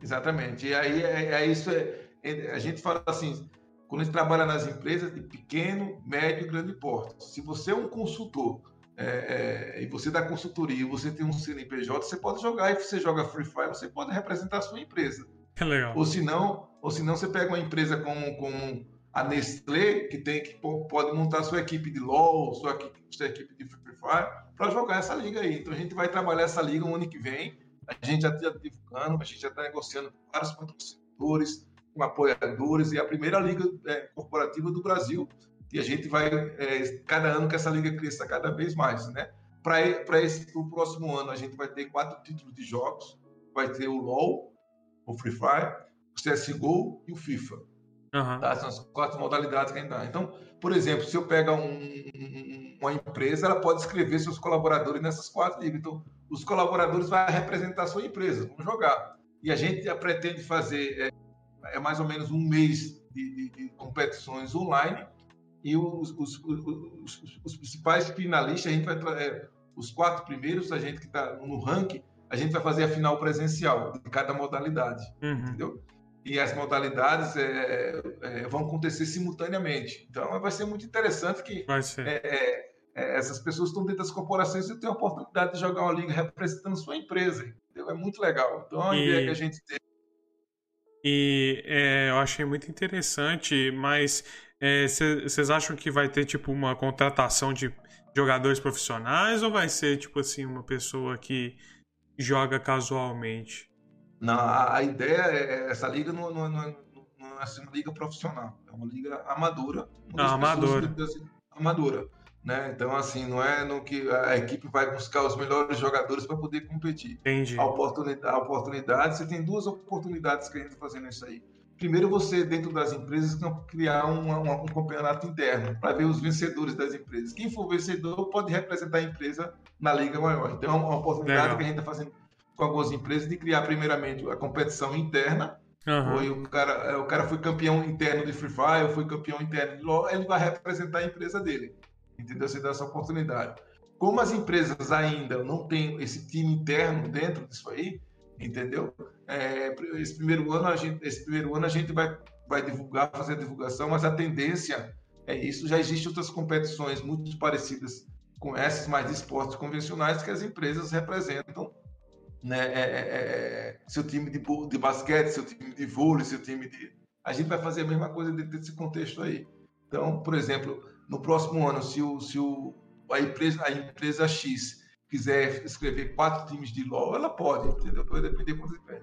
S2: Exatamente. E aí é, é isso. É, a gente fala assim, quando a gente trabalha nas empresas de pequeno, médio e grande porte. Se você é um consultor é, é, e você dá consultoria, você tem um CNPJ, você pode jogar e você joga Free Fire, você pode representar a sua empresa.
S1: Que legal.
S2: Ou se não, ou se não você pega uma empresa como, como a Nestlé, que tem que pode montar sua equipe de LoL, sua sua equipe de Free Fire, para jogar essa liga aí. Então a gente vai trabalhar essa liga no ano que vem. A gente já está divulgando, a gente já está negociando com vários patrocinadores, com apoiadores, e a primeira liga é, corporativa do Brasil. E a gente vai, é, cada ano que essa liga cresça cada vez mais, né? Para esse próximo ano, a gente vai ter quatro títulos de jogos. Vai ter o LoL, o Free Fire, o CSGO e o FIFA. Uhum. Tá? São as quatro modalidades que a gente dá. Então, por exemplo, se eu pego um, uma empresa, ela pode escrever seus colaboradores nessas quatro ligas. Então, os colaboradores vão representar a sua empresa, vão jogar. E a gente pretende fazer é, é mais ou menos um mês de, de, de competições online e os, os, os, os, principais finalistas, a gente vai é, os quatro primeiros, a gente que está no ranking, a gente vai fazer a final presencial de cada modalidade, uhum. entendeu? e as modalidades é, é, vão acontecer simultaneamente. Então vai ser muito interessante que é, é, é, essas pessoas estão dentro das corporações e têm a oportunidade de jogar uma liga representando sua empresa. Entendeu? É muito legal. Então é uma e... ideia que a gente tem.
S1: E é, eu achei muito interessante, mas vocês acham que vai ter tipo uma contratação de jogadores profissionais ou vai ser tipo assim uma pessoa que joga casualmente?
S2: Não, a, ideia é, é essa liga não, não, não, não, é uma liga profissional, é uma liga amadora.
S1: Ah, amadora.
S2: Assim, amadora. Né? Então, assim, não é no que a equipe vai buscar os melhores jogadores para poder competir.
S1: Entendi.
S2: A oportunidade, a oportunidade, você tem duas oportunidades que a gente está fazendo isso aí. Primeiro, você, dentro das empresas, criar um, campeonato interno para ver os vencedores das empresas. Quem for vencedor pode representar a empresa na liga maior. Então, é uma oportunidade Legal. que a gente está fazendo com algumas empresas de criar primeiramente a competição interna. Uhum. Foi o cara, é, o cara foi campeão interno de Free Fire, foi campeão interno de LoL, ele vai representar a empresa dele. Entendeu? Você dá essa oportunidade. Como as empresas ainda não têm esse time interno dentro disso aí, entendeu? É, esse primeiro ano a gente, esse primeiro ano a gente vai, vai divulgar, fazer a divulgação, mas a tendência é isso. Já existem outras competições muito parecidas com essas mais de esportes convencionais que as empresas representam né? É, é, é, seu time de, de basquete, seu time de vôlei, seu time de. A gente vai fazer a mesma coisa dentro desse contexto aí. Então, por exemplo, no próximo ano, se, o, se o, a, empresa, a empresa X quiser escrever quatro times de LOL, ela pode, entendeu? Vai depender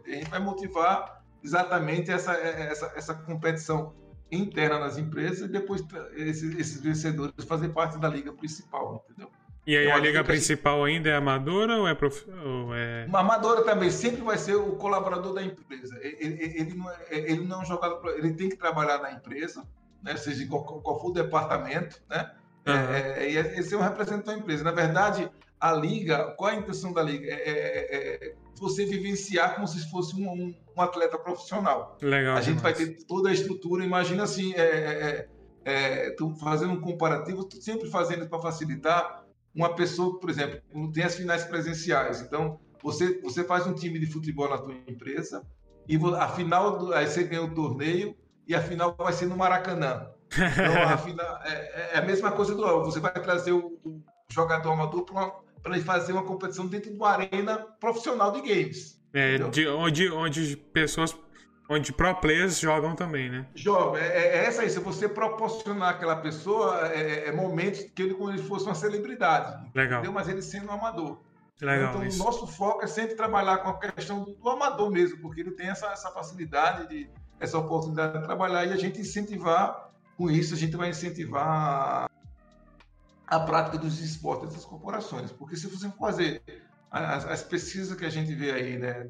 S2: A gente vai motivar exatamente essa, essa, essa competição interna nas empresas e depois esses, esses vencedores fazer parte da liga principal, entendeu?
S1: E aí a liga principal ainda é amadora ou é, prof... ou é...
S2: Uma amadora também sempre vai ser o colaborador da empresa. Ele, ele, não, é, ele não é um jogador, ele tem que trabalhar na empresa, né? seja qual, qual for o departamento, né? Uhum. É, é, esse é um representante da empresa. Na verdade, a liga, qual é a intenção da liga? É, é, é você vivenciar como se fosse um, um, um atleta profissional.
S1: Legal.
S2: A gente
S1: demais.
S2: vai ter toda a estrutura. Imagina assim, é, é, é, fazendo um comparativo, sempre fazendo para facilitar uma pessoa, por exemplo, tem as finais presenciais. Então, você, você faz um time de futebol na tua empresa e a final, aí você ganha o torneio e a final vai ser no Maracanã. Então, a, [LAUGHS] final, é, é, a mesma coisa do Você vai trazer o, o jogador amador para ele fazer uma competição dentro de uma arena profissional de games.
S1: É, de, onde, onde pessoas Onde pro players jogam também, né?
S2: Jogam. É, é, é essa aí. Se você proporcionar àquela pessoa é, é momentos que ele como ele fosse uma celebridade.
S1: Legal.
S2: Entendeu? Mas ele sendo um amador.
S1: Legal,
S2: então,
S1: isso.
S2: o nosso foco é sempre trabalhar com a questão do, do, amador mesmo, porque ele tem essa, essa facilidade, de, essa oportunidade de trabalhar e a gente incentivar com isso, a gente vai incentivar a prática dos esportes das corporações. Porque se você fazer as, as pesquisas que a gente vê aí, né,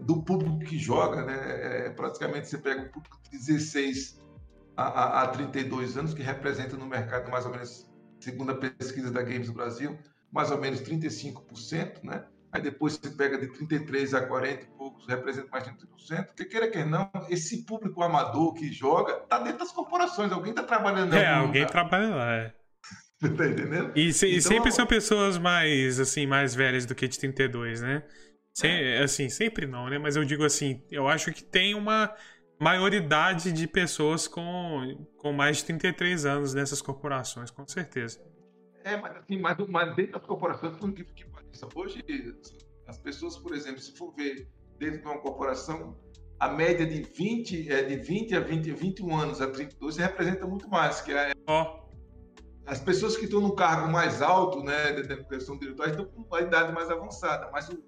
S2: do público que joga, né? É, praticamente você pega o público de 16 a, a, a 32 anos, que representa no mercado mais ou menos, segundo a pesquisa da Games do Brasil, mais ou menos 35%, né? Aí depois você pega de 33 a 40 e poucos, representa mais de 30%. Porque queira que não, esse público amador que joga tá dentro das corporações, alguém tá trabalhando
S1: É, alguém lugar. trabalha lá, é. [LAUGHS]
S2: tá entendendo?
S1: E, se, então, sempre são pessoas mais, assim, mais velhas do que de 32, né? Sem, assim, sempre não, né? Mas eu digo assim, eu acho que tem uma maioridade de pessoas com, com mais de 33 anos nessas corporações, com certeza.
S2: É, mas, assim, mas, mas dentro das corporações, por incrível que pareça, hoje as pessoas, por exemplo, se for ver dentro de uma corporação, a média de 20, é, de 20 a 20, 21 anos a 32 representa muito mais, que é
S1: oh.
S2: As pessoas que estão no cargo mais alto, né, da questão diretora, estão com uma idade mais avançada, mas o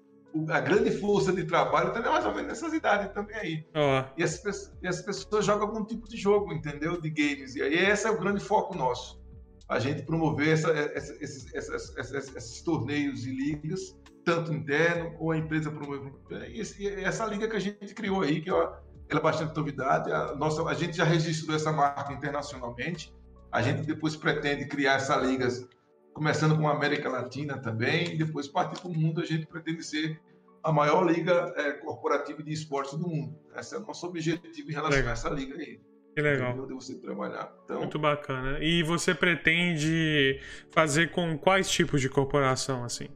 S2: a grande força de trabalho também é mais ou menos nessas idades também aí.
S1: Oh.
S2: E, as, e, as, pessoas jogam algum tipo de jogo, entendeu? De games. E aí esse é o grande foco nosso. A gente promover essa, essa, esses, essas, esses, esses, torneios e ligas, tanto interno ou a empresa promover. E, essa liga que a gente criou aí, que ela é bastante novidade. A, nossa, a gente já registrou essa marca internacionalmente. A gente depois pretende criar essas ligas começando com a América Latina também, e depois partir para o mundo, a gente pretende ser a maior liga é, corporativa de esportes do mundo. Esse é o nosso objetivo em relação legal. a essa liga aí.
S1: Que legal.
S2: Onde você trabalhar. Então,
S1: Muito bacana. E você pretende fazer com quais tipos de corporação, assim?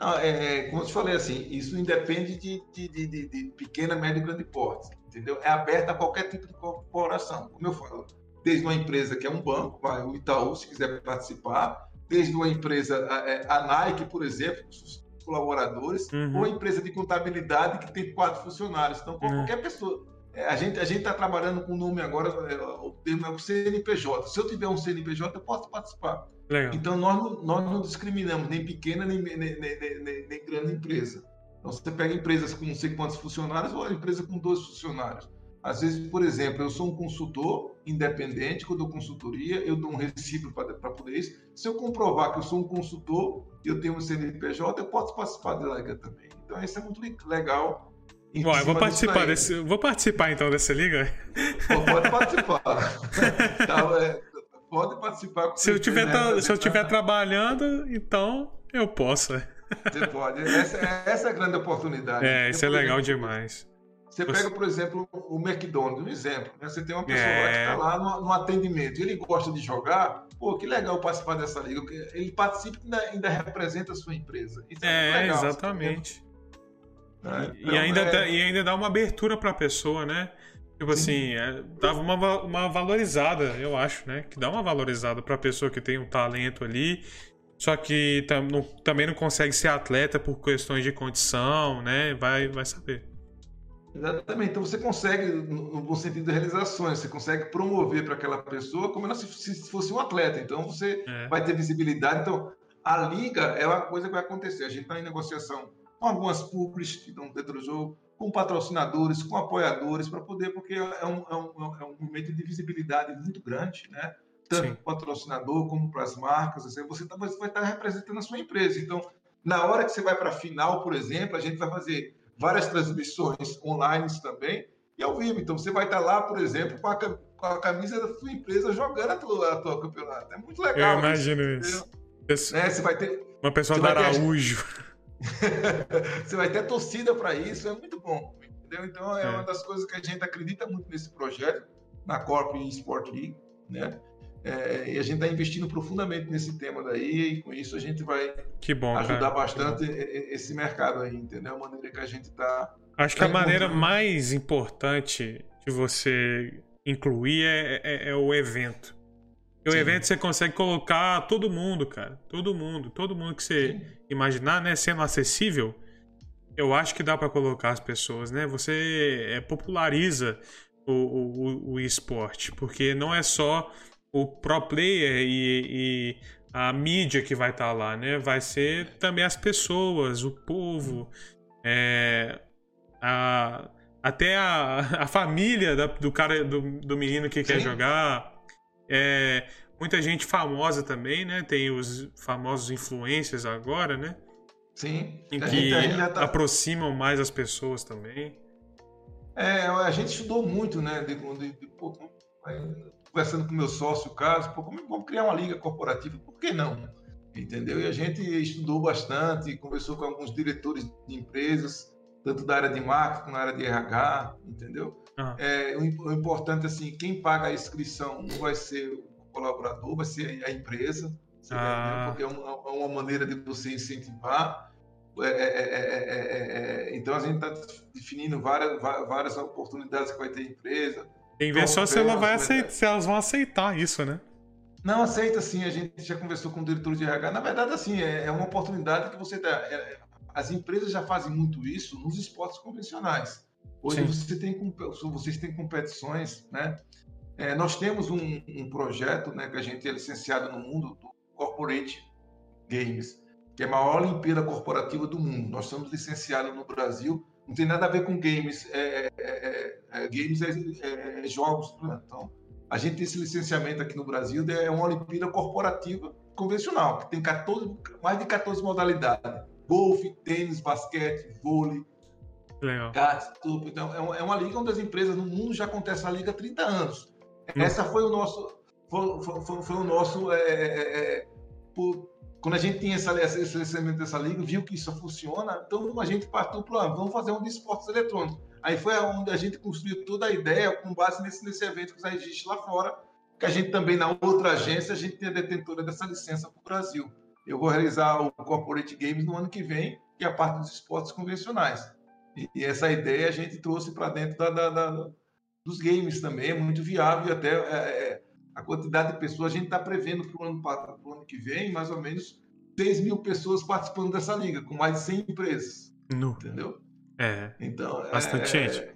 S2: Não, é, é, como eu te falei, assim, isso independe de, de, de, de pequena, média e grande porte, entendeu? É aberto a qualquer tipo de corporação. Como eu falo, desde uma empresa que é um banco, o Itaú, se quiser participar, desde uma empresa, é, a Nike, por exemplo, colaboradores, uhum. ou a empresa de contabilidade que tem quatro funcionários. Então, uhum. qualquer pessoa. É, a gente a gente está trabalhando com o nome agora, o termo é o CNPJ. Se eu tiver um CNPJ, eu posso participar.
S1: Legal.
S2: Então, nós, nós não discriminamos nem pequena nem, nem, nem, nem, grande empresa. Então, você pega empresas com não sei quantos funcionários ou empresa com 12 funcionários. Às vezes, por exemplo, eu sou um consultor independente, que eu dou consultoria, eu dou um recibo para poder isso. Se eu comprovar que eu sou um consultor eu tenho um CNPJ, eu posso participar da liga também. Então, isso é muito legal.
S1: Bom, eu vou participar desse, vou participar então dessa liga.
S2: Pode participar. [LAUGHS] tá, é, pode participar.
S1: Se eu tiver, né? se eu estiver trabalhando, então eu posso.
S2: Você pode. Essa, essa é a grande oportunidade.
S1: É, isso é legal demais.
S2: Você pega, por exemplo, o McDonald's, um exemplo. Né? Você tem uma pessoa é... que está lá no, no, atendimento e ele gosta de jogar. Pô, que legal participar dessa liga. Ele participa e ainda, ainda representa a sua empresa.
S1: Isso é, é legal, exatamente. Então, e, ainda é... dá, e ainda dá uma abertura para a pessoa, né? Tipo Sim. assim, é, dava uma, uma valorizada, eu acho, né? Que dá uma valorizada para a pessoa que tem um talento ali, só que tam, não, também não consegue ser atleta por questões de condição, né? Vai, vai saber.
S2: Exatamente. Então você consegue, no bom sentido de realizações, você consegue promover para aquela pessoa como se, se fosse um atleta. Então você é. vai ter visibilidade. Então a liga é uma coisa que vai acontecer. A gente está em negociação com algumas públicas que estão dentro do jogo, com patrocinadores, com apoiadores, para poder, porque é um, é, um, é um momento de visibilidade muito grande, né? Tanto para o patrocinador como para as marcas. Assim, você, tá, você vai estar tá representando a sua empresa. Então, na hora que você vai para a final, por exemplo, a gente vai fazer várias transmissões online também e ao vivo. Então você vai estar lá, por exemplo, com a, com a camisa da sua empresa jogando a tua, a tua campeonato. É muito legal.
S1: Eu imagino isso.
S2: isso. Né? Você vai ter.
S1: Uma pessoa da Araújo.
S2: você vai ter [LAUGHS] torcida para isso, é muito bom. Entendeu? Então é, é, uma das coisas que a gente acredita muito nesse projeto, na Corp Sport League, né? É, e a gente está investindo profundamente nesse tema daí, e com isso a gente vai
S1: bom,
S2: ajudar cara. bastante esse mercado aí, entendeu? A maneira que a gente está.
S1: Acho
S2: tá
S1: que a maneira mais importante de você incluir é, é, é o evento. E o evento você consegue colocar todo mundo, cara. Todo mundo. Todo mundo que você Sim. imaginar, né? Sendo acessível, eu acho que dá para colocar as pessoas, né? Você é, populariza o, o, o esporte, porque não é só o pro player e, e a mídia que vai estar tá lá, né? Vai ser também as pessoas, o povo, é, a, até a, a família da, do cara, do, do menino que Sim. quer jogar. É, muita gente famosa também, né? Tem os famosos influencers agora, né?
S2: Sim.
S1: Em que tá... aproximam mais as pessoas também.
S2: É, a gente estudou muito, né? De, de, de, pô, conversando com meu sócio, o caso, pô, vamos criar uma liga corporativa, por que não? Entendeu? E a gente estudou bastante, conversou com alguns diretores de empresas, tanto da área de marketing como na área de RH, entendeu? Ah. É, o, importante, assim, quem paga a inscrição não vai ser o colaborador, vai ser a empresa, ah. porque é uma, é uma, maneira de você incentivar. É, é, então, a gente está definindo várias, várias oportunidades que vai ter empresa,
S1: tem que ver só se, ela vai aceitar, se elas vão aceitar isso, né?
S2: Não, aceita sim. A gente já conversou com o diretor de RH. Na verdade, assim, é, é uma oportunidade que você dá. É, as empresas já fazem muito isso nos esportes convencionais. Hoje você tem, vocês têm competições, né? É, nós temos um, um, projeto né, que a gente é licenciado no mundo, do Corporate Games, que é a maior Olimpíada corporativa do mundo. Nós somos licenciados no Brasil não tem nada a ver com games. É, é, é, é games é, é, jogos. Né? Então, a gente tem esse licenciamento aqui no Brasil, é uma Olimpíada corporativa convencional, que tem 14, mais de 14 modalidades. Golfe, tênis, basquete, vôlei, kart, tudo. Então, é uma, é liga onde as empresas no mundo já acontecem a liga há 30 anos. Hum. Essa foi o nosso... Foi, foi, foi o nosso... por, quando a gente tinha essa, esse licenciamento dessa liga, viu que isso funciona, então a gente partiu para vamos fazer um de esportes eletrônicos. Aí foi onde a gente construiu toda a ideia com base nesse, nesse evento que já existe lá fora, que a gente também, na outra agência, a gente tem a detentora dessa licença para o Brasil. Eu vou realizar o Corporate Games no ano que vem, que é a parte dos esportes convencionais. E, e essa ideia a gente trouxe para dentro da, da, da, dos games também, é muito viável e até é, é a quantidade de pessoas, a gente está prevendo para o ano, ano que vem, mais ou menos 6 mil pessoas participando dessa liga, com mais de 100 empresas. No. Entendeu?
S1: É.
S2: Então,
S1: bastante
S2: é,
S1: gente.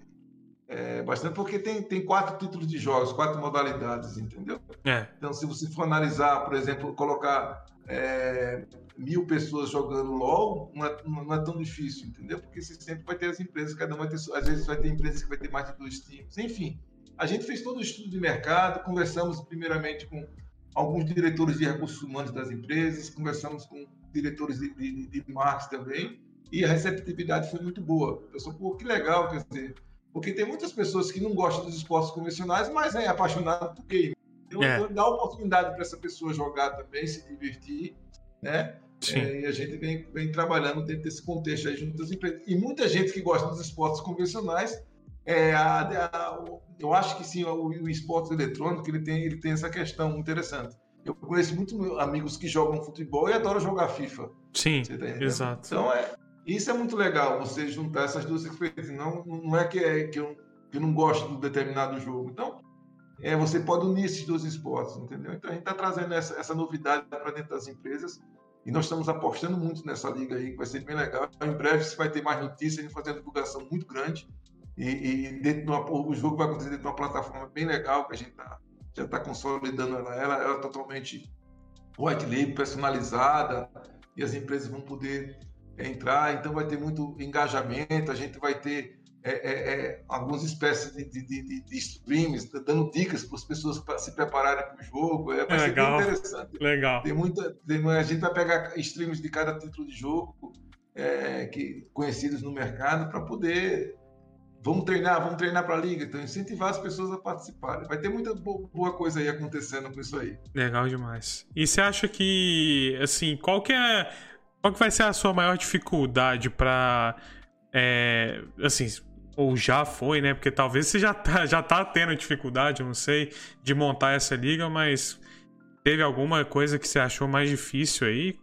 S2: É, bastante, porque tem, tem quatro títulos de jogos, quatro modalidades, entendeu?
S1: É.
S2: Então, se você for analisar, por exemplo, colocar é, mil pessoas jogando LOL, não é, não é, tão difícil, entendeu? Porque você sempre vai ter as empresas, cada uma vai ter, às vezes vai ter empresas que vai ter mais de dois times, enfim. A gente fez todo o estudo de mercado, conversamos primeiramente com alguns diretores de recursos humanos das empresas, conversamos com diretores de, de, de marketing também, e a receptividade foi muito boa. Pessoal, pô, que legal, quer dizer, porque tem muitas pessoas que não gostam dos esportes convencionais, mas é apaixonado por game. Então, é. dá oportunidade para essa pessoa jogar também, se divertir, né? É, e a gente vem, vem trabalhando dentro desse contexto aí junto às empresas. E muita gente que gosta dos esportes convencionais é, a, a, eu acho que sim, o, o esporte eletrônico ele tem, ele tem essa questão interessante. Eu conheço muitos amigos que jogam futebol e adoram jogar FIFA.
S1: Sim, tá exato.
S2: Então, é, isso é muito legal, você juntar essas duas experiências. Não, não é que, é que, eu, que eu não gosto de um determinado jogo. Então, é, você pode unir esses dois esportes, entendeu? Então, a gente está trazendo essa, essa novidade para dentro das empresas e nós estamos apostando muito nessa liga aí, que vai ser bem legal. Em breve você vai ter mais notícias, a gente vai fazer uma divulgação muito grande. E, e dentro de uma, o jogo vai acontecer dentro de uma plataforma bem legal que a gente tá, já está consolidando ela. ela. Ela é totalmente white label, personalizada, e as empresas vão poder entrar, então vai ter muito engajamento, a gente vai ter é, é, é, algumas espécies de, de, de, de, streams, dando dicas para as pessoas para se prepararem para o jogo. É, vai Legal. ser bem interessante.
S1: Legal.
S2: Tem muita, tem, a gente vai pegar streams de cada título de jogo é, que, conhecidos no mercado para poder Vamos treinar, vamos treinar para a liga. Então, incentivar as pessoas a participarem. Vai ter muita boa coisa aí acontecendo com isso aí.
S1: Legal demais. E você acha que, assim, qual que é qual que vai ser a sua maior dificuldade para é, assim, ou já foi, né? Porque talvez você já tá, já tá tendo dificuldade, não sei, de montar essa liga, mas teve alguma coisa que você achou mais difícil aí?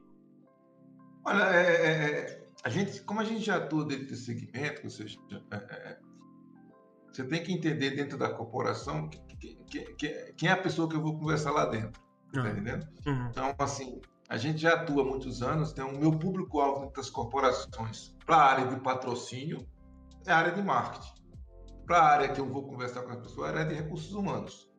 S2: Olha, é, é, é a gente, como a gente já atua dentro desse segmento, ou seja, é, é, você tem que entender dentro da corporação que, que, que, quem é a pessoa que eu vou conversar lá dentro. Tá uhum. entendendo? Uhum. Então, assim, a gente já atua há muitos anos, tem o meu público-alvo dentro das corporações para a área de patrocínio é a área de marketing. Para a área que eu vou conversar com as pessoas, é a área de recursos humanos.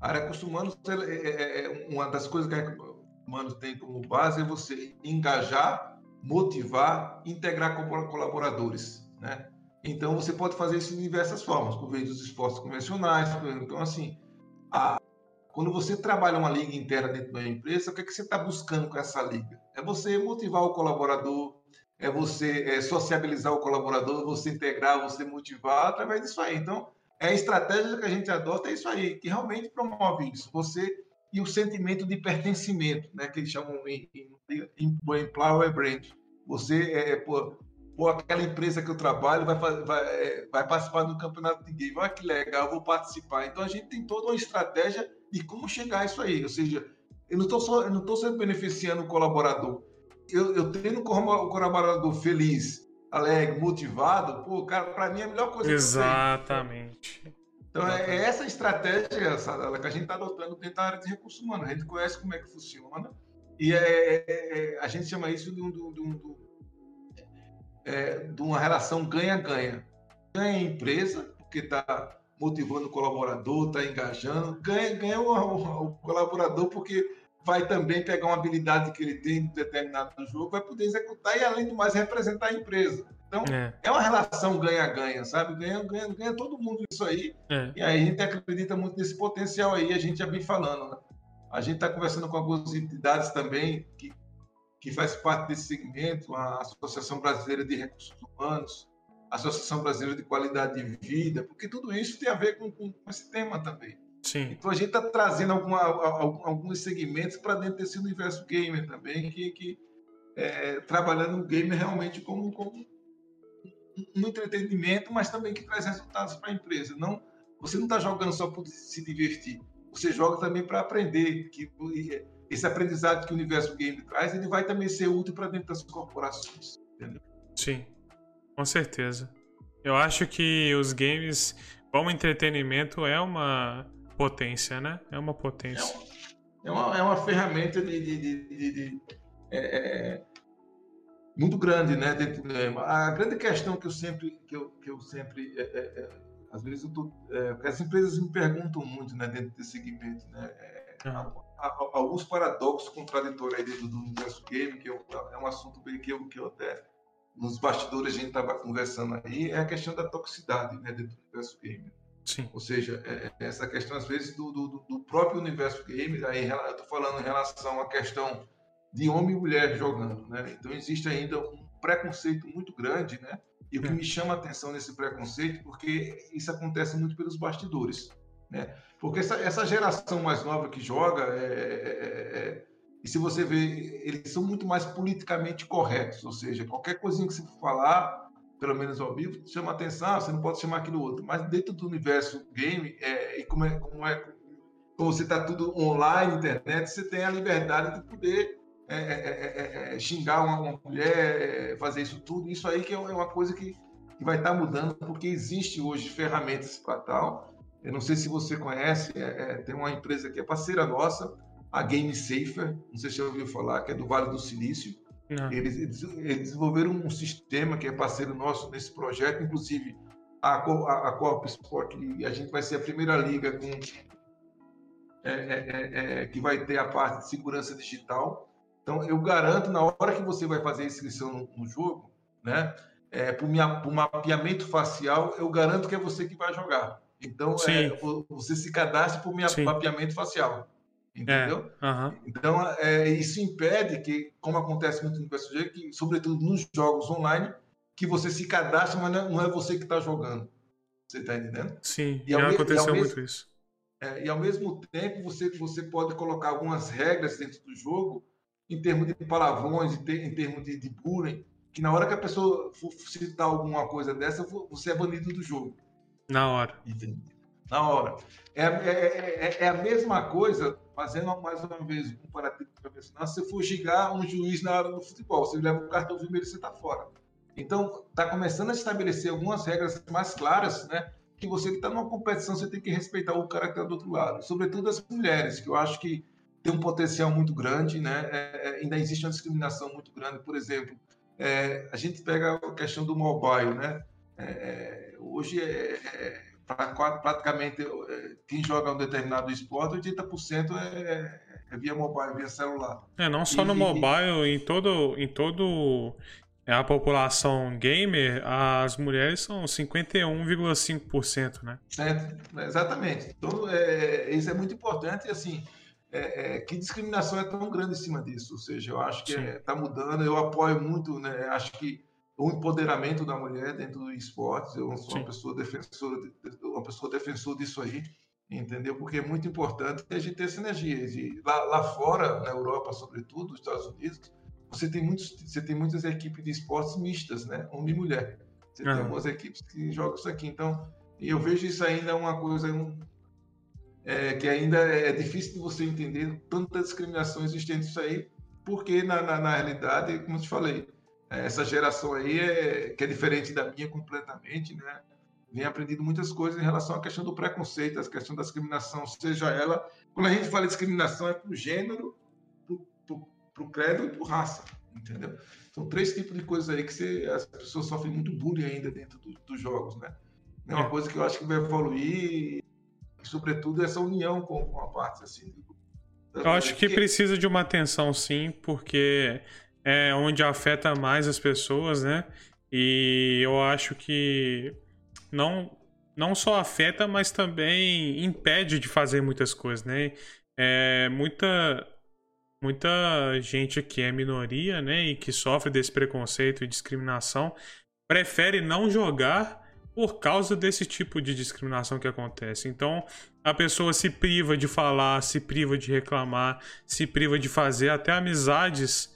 S2: A área de recursos humanos é, é, é uma das coisas que recursos humanos tem como base é você engajar, motivar, integrar colaboradores, né? Então você pode fazer isso de diversas formas, por meio dos esportes convencionais. Então assim, a, quando você trabalha uma liga interna dentro da empresa, o que, é que você está buscando com essa liga? É você motivar o colaborador, é você é, sociabilizar o colaborador, você integrar, você motivar através disso aí. Então, é a estratégia que a gente adota, é isso aí, que realmente promove isso. Você e o sentimento de pertencimento, né, que eles chamam em, em, em Brand. Você, é, pô, aquela empresa que eu trabalho vai, vai, é, vai participar do campeonato de game. Olha que legal, vou participar. Então, a gente tem toda uma estratégia de como chegar a isso aí. Ou seja, eu não estou só beneficiando o colaborador. Eu, eu tendo o colaborador feliz, alegre, motivado, pô, cara, para mim é a melhor coisa
S1: Exatamente.
S2: Que então é, é essa estratégia, Sadala, que a gente está adotando dentro da área de recursos humanos. A gente conhece como é que funciona e é, é, é a gente chama isso de, um, de, um, de, um, é, de uma relação ganha-ganha. Ganha a empresa, porque está motivando o colaborador, está engajando, ganha, ganha o, o, o, colaborador porque vai também pegar uma habilidade que ele tem em determinado jogo, vai poder executar e, além do mais, representar a empresa. Então, é, é uma relação ganha-ganha, sabe? Ganha, ganha, ganha todo mundo isso aí. É. E aí a gente acredita muito nesse potencial aí, a gente já vem falando, né? A gente está conversando com algumas entidades também que, que faz parte desse segmento, a Associação Brasileira de Recursos Humanos, Associação Brasileira de Qualidade de Vida, porque tudo isso tem a ver com, com esse tema também.
S1: Sim.
S2: Então a gente está trazendo alguma, alguns segmentos para dentro desse universo gamer também, que, que é, trabalhando o gamer realmente como, como um entretenimento, mas também que traz resultados para a empresa. Não, você não está jogando só para se divertir, você joga também para aprender. Que esse aprendizado que o universo game traz, ele vai também ser útil para dentro das corporações. Entendeu?
S1: Sim. Com certeza. Eu acho que os games, como entretenimento, é uma potência, né? É uma potência.
S2: É uma, é uma, é uma ferramenta de, de, de, de é, é, muito grande, né? Dentro, a grande questão que eu sempre, que eu, que eu sempre, é, é, às vezes eu tô, as empresas me perguntam muito, né? Dentro desse segmento, né? Alguns paradoxos contraditórios aí dentro do universo game, que é um assunto bem que eu, que eu até nos bastidores a gente estava conversando aí, é a questão da toxicidade né, dentro do universo gamer.
S1: Sim.
S2: Ou seja, é, é essa questão, às vezes, do, do, do próprio universo gamer, aí eu estou falando em relação à questão de homem e mulher jogando, né? Então existe ainda um preconceito muito grande, né? E o que é. me chama a atenção nesse preconceito, porque isso acontece muito pelos bastidores, né? Porque essa, essa geração mais nova que joga é, é, é e se você ver, eles são muito mais politicamente corretos, ou seja, qualquer coisinha que você falar, pelo menos ao vivo, chama atenção, você não pode chamar aquilo outro. Mas dentro do universo game, é, e como, é, como, é, como você está tudo online, internet, você tem a liberdade de poder é, é, é, é xingar uma, uma, mulher, fazer isso tudo. Isso aí que é uma coisa que, que vai estar tá mudando, porque existe hoje ferramentas para tal. Eu não sei se você conhece, tem uma empresa que é parceira nossa, a Game Safer, não sei se você ouviu falar, que é do Vale do Silício. Eles, eles, eles, desenvolveram um sistema que é parceiro nosso nesse projeto, inclusive a, a, a Coop Sport, e a gente vai ser a primeira liga com, é, é, é, é, que vai ter a parte de segurança digital. Então, eu garanto, na hora que você vai fazer a inscrição no, no jogo, né, é, para o mapeamento facial, eu garanto que é você que vai jogar. Então, é, você se cadastra o mapeamento facial. Entendeu?
S1: É, uhum.
S2: Então, é, isso impede que, como acontece muito no PSG, que, sobretudo nos jogos online, que você se cadastre, mas não é, você que está jogando. Você está entendendo?
S1: Sim, e já aconteceu muito mesmo, isso.
S2: É, e ao mesmo tempo, você, você pode colocar algumas regras dentro do jogo em termos de palavrões, em, ter, em termos de, de bullying, que na hora que a pessoa for citar alguma coisa dessa, você é banido do jogo.
S1: Na hora.
S2: Na hora. É, é, é, é, a mesma coisa, fazendo mais uma vez um comparativo profissional, se for gigar um juiz na hora do futebol, você leva um cartão vermelho e você está fora. Então, está começando a estabelecer algumas regras mais claras, né? Que você está numa competição, você tem que respeitar o cara que está do outro lado. Sobretudo as mulheres, que eu acho que tem um potencial muito grande, né? É, é ainda existe uma discriminação muito grande. Por exemplo, é, a gente pega a questão do mobile, né? É, é hoje é, é praticamente quem joga um determinado esporte, 80% é, é via mobile, via celular.
S1: É, não só e, no mobile, e... em todo, em todo a população gamer, as mulheres são 51,5%, né?
S2: Certo, exatamente. Então, é, isso é muito importante, assim, é, é, que discriminação é tão grande em cima disso? Ou seja, eu acho que está mudando, eu apoio muito, né? Acho que o empoderamento da mulher dentro do esporte, eu sou uma pessoa defensora, uma pessoa defensora disso aí, entendeu? Porque é muito importante a gente ter essa energia. De, lá, lá fora, na Europa, sobretudo, nos Estados Unidos, você tem, muitos, você tem muitas equipes de esportes mistas, né? Homem e mulher. Você uhum. tem algumas equipes que jogam isso aqui. Então, eu vejo isso ainda uma coisa um, é, que ainda é difícil de você entender tanta discriminação existente isso aí, porque na, na, na realidade, como eu te falei, é, essa geração aí é, que é diferente da minha completamente, né? Vem aprendendo muitas coisas em relação à questão do preconceito, a questão da discriminação, seja ela, quando a gente fala de discriminação é por gênero, por credo e por raça, entendeu? São três tipos de coisas aí que você, as pessoas sofrem muito bullying ainda dentro do, dos jogos, né? É uma é. coisa que eu acho que vai evoluir sobretudo, essa união com, com a parte assim.
S1: Eu acho que precisa de uma atenção, sim, porque é onde afeta mais as pessoas, né? E eu acho que não, não só afeta, mas também impede de fazer muitas coisas, né? É, muita, muita gente que é minoria, né, e que sofre desse preconceito e discriminação, prefere não jogar por causa desse tipo de discriminação que acontece. Então, a pessoa se priva de falar, se priva de reclamar, se priva de fazer até amizades,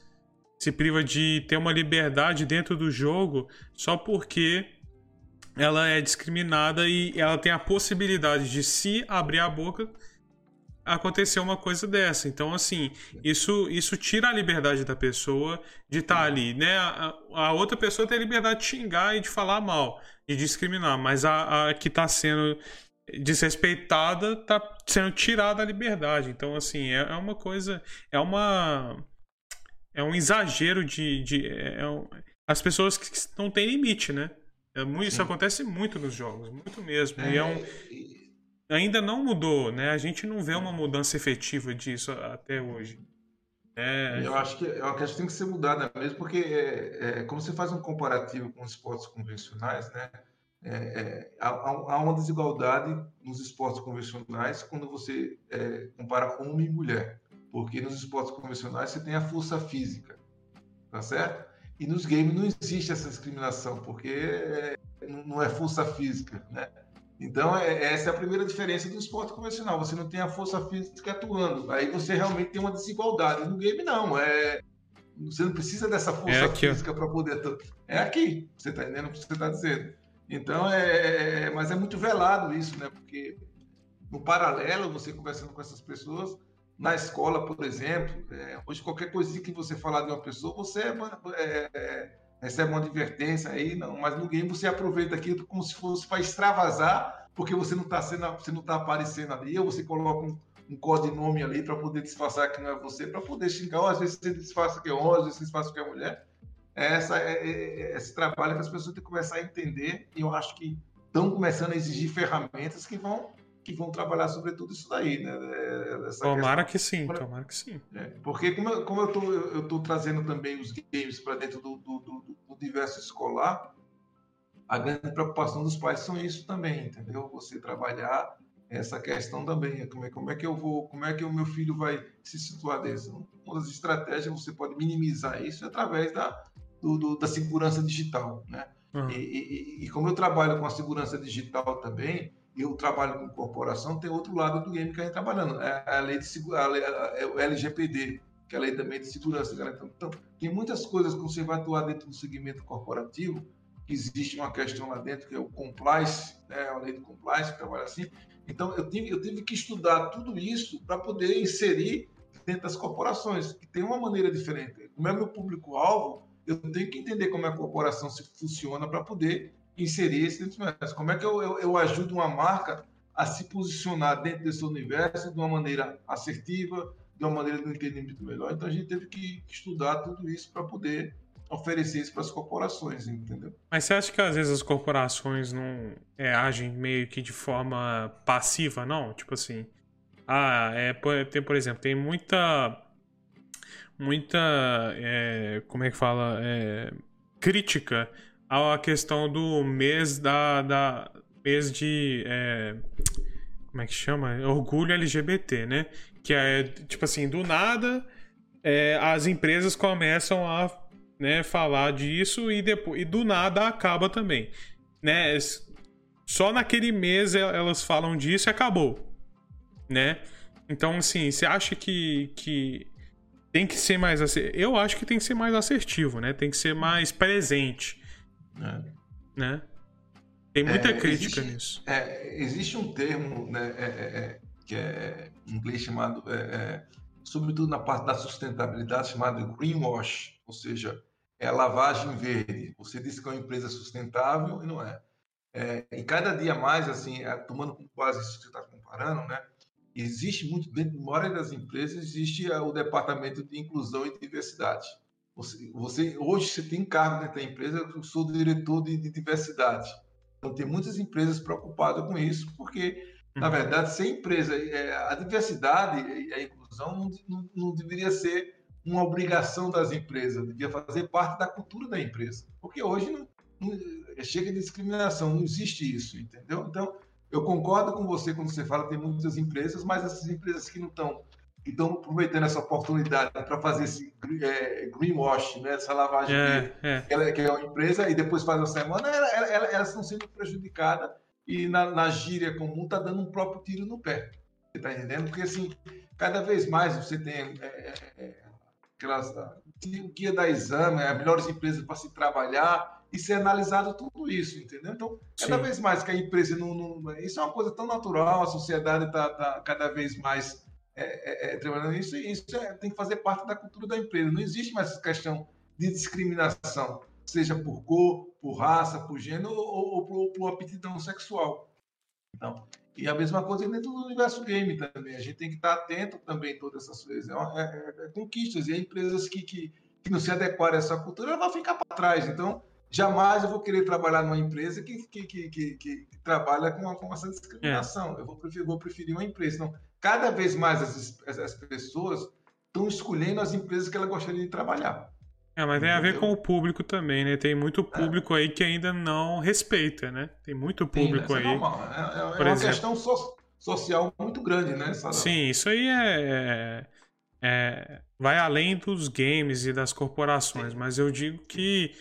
S1: se priva de ter uma liberdade dentro do jogo só porque ela é discriminada e ela tem a possibilidade de se abrir a boca acontecer uma coisa dessa. Então, assim, isso, isso tira a liberdade da pessoa de estar tá ali, né? A, a, outra pessoa tem a liberdade de xingar e de falar mal de discriminar, mas a, a que está sendo desrespeitada está sendo tirada a liberdade. Então, assim, é, é, uma coisa. É uma. É um exagero de. de é um, as pessoas que não têm limite, né? É muito, isso acontece muito nos jogos, muito mesmo. É, e é um, ainda não mudou, né? A gente não vê uma mudança efetiva disso até hoje.
S2: É, eu acho que é uma questão que tem que ser mudada mesmo, porque é, é, como você faz um comparativo com os esportes convencionais, né? É, é há, há, uma desigualdade nos esportes convencionais quando você é, compara homem e mulher, porque nos esportes convencionais você tem a força física, tá certo? E nos games não existe essa discriminação, porque é, não é força física, né? Então, é, essa é a primeira diferença do esporte convencional. Você não tem a força física atuando. Aí você realmente tem uma desigualdade. No game, não. É... Você não precisa dessa força é física para poder. É aqui. Você está entendendo o que você está dizendo. Então, é, é, é. Mas é muito velado isso, né? Porque no paralelo, você conversando com essas pessoas, na escola, por exemplo, é, hoje qualquer coisinha que você falar de uma pessoa, você é, é recebe uma advertência aí, não, mas game você aproveita aquilo como se fosse para extravasar, porque você não está sendo, você não tá aparecendo ali, ou você coloca um, um codinome ali para poder disfarçar que não é você, para poder xingar, ou às vezes você disfarça que é homem, às vezes você disfarça que é mulher. É essa, é, é, é, esse trabalho que as pessoas têm que começar a entender, e eu acho que estão começando a exigir ferramentas que vão que vão trabalhar sobre tudo isso daí, né?
S1: É, essa tomara questão. que sim, tomara que sim.
S2: É, porque como eu, como eu tô, eu tô trazendo também os games para dentro do, do, do, do, universo escolar, a grande preocupação dos pais são isso também, entendeu? Você trabalhar essa questão também, como é, como é que eu vou, como é que o meu filho vai se situar dentro? Uma das estratégias você pode minimizar isso através da, do, da segurança digital, né? Uhum. E, e, e como eu trabalho com a segurança digital também, eu trabalho com corporação, tem outro lado do game que a gente tá trabalhando. É a lei de a lei, é o LGPD, que é a lei também de segurança. Então, então, tem muitas coisas que você vai atuar dentro do segmento corporativo, que existe uma questão lá dentro, que é o compliance, né, a lei de compliance, que trabalha assim. Então, eu tive, eu tive que estudar tudo isso para poder inserir dentro das corporações, que tem uma maneira diferente. Como é meu público-alvo, eu tenho que entender como é a corporação se funciona para poder inserir esse dentro do Como é que eu, eu, eu ajudo uma marca a se posicionar dentro desse universo de uma maneira assertiva, de uma maneira de um entendimento melhor. Então a gente teve que estudar tudo isso para poder oferecer isso para as corporações, entendeu?
S1: Mas você acha que às vezes as corporações não é, agem meio que de forma passiva, não? Tipo assim, ah, é, tem, por exemplo, tem muita muita é, como é que fala é, crítica à questão do mês da, da mês de é, como é que chama? Orgulho LGBT né? Que é tipo assim do nada é, as empresas começam a né, falar disso e depois e do nada acaba também né? Só naquele mês elas falam disso e acabou né? Então assim você acha que que tem que ser mais eu acho que tem que ser mais assertivo né? Tem que ser mais presente é. Né? Tem muita é, crítica
S2: existe,
S1: nisso.
S2: É, existe um termo né, é, é, é que é em inglês chamado, sobretudo na parte da sustentabilidade, chamado greenwash, ou seja, é a lavagem verde. Você diz que é uma empresa sustentável e não é. e cada dia mais, assim, tomando como base isso que você está comparando, né? Existe muito, dentro da maioria das empresas, existe o departamento de inclusão e diversidade você, você, hoje você tem cargo dentro da empresa, eu sou diretor de, de diversidade. Então tem muitas empresas preocupadas com isso, porque na uhum. verdade, se a empresa, é, a diversidade e a inclusão não, não, não, deveria ser uma obrigação das empresas, devia fazer parte da cultura da empresa. Porque hoje não, não, chega de discriminação, não existe isso, entendeu? Então, eu concordo com você quando você fala que tem muitas empresas, mas essas empresas que não estão estão aproveitando essa oportunidade para fazer esse é, greenwash, né? essa lavagem é, é. Que, ela, que é uma empresa, e depois faz uma semana, ela, ela, ela, elas estão sendo prejudicadas e na, na gíria comum está dando um próprio tiro no pé. Você está entendendo? Porque assim, cada vez mais você tem é, é, é aquelas, o guia da exame, as melhores empresas para se trabalhar, e ser analisado tudo isso, entendeu? Então, cada Sim. vez mais que a empresa não, não, Isso é uma coisa tão natural, a sociedade está tá cada vez mais é, é, é, trabalhando nisso, e isso é, tem que fazer parte da cultura da empresa. Não existe mais essa questão de discriminação, seja por cor, por raça, por gênero ou, ou por, por aptidão sexual. Então, e a mesma coisa dentro do universo game também. A gente tem que estar atento também a todas essas coisas. É, é, é, conquistas. E empresas que, que, que, não se adequarem a essa cultura, ela vai ficar para trás. Então, jamais eu vou querer trabalhar numa empresa que, que, que, que, que trabalha com, com essa discriminação. Eu vou preferir, vou preferir uma empresa. Então, cada vez mais as, as pessoas estão escolhendo as empresas que elas gostariam de trabalhar.
S1: É, mas tem a ver com o público também, né? Tem muito público é. aí que ainda não respeita, né? Tem muito público Sim,
S2: aí. É, normal. é, é, é uma exemplo. questão so social muito grande, né?
S1: Sim, isso aí é, é, vai além dos games e das corporações, Sim. mas eu digo que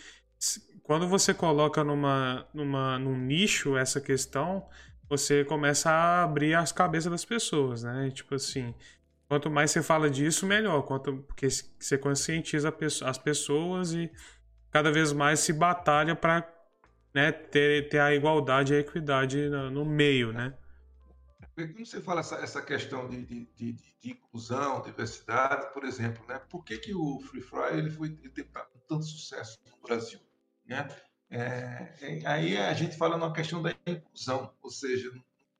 S1: quando você coloca numa, numa, num nicho essa questão, você começa a abrir as cabeças das pessoas, né? Tipo assim, quanto mais você fala disso, melhor, quanto porque você conscientiza as pessoas e cada vez mais se batalha para né, ter, ter a igualdade e a equidade no, no meio, né?
S2: Quando você fala essa, essa questão de, de, de, de, inclusão, diversidade, por exemplo, né? Por que, que o Free Fry ele foi ele teve tanto sucesso no Brasil? Né? É, é, aí a gente fala numa questão da inclusão, ou seja,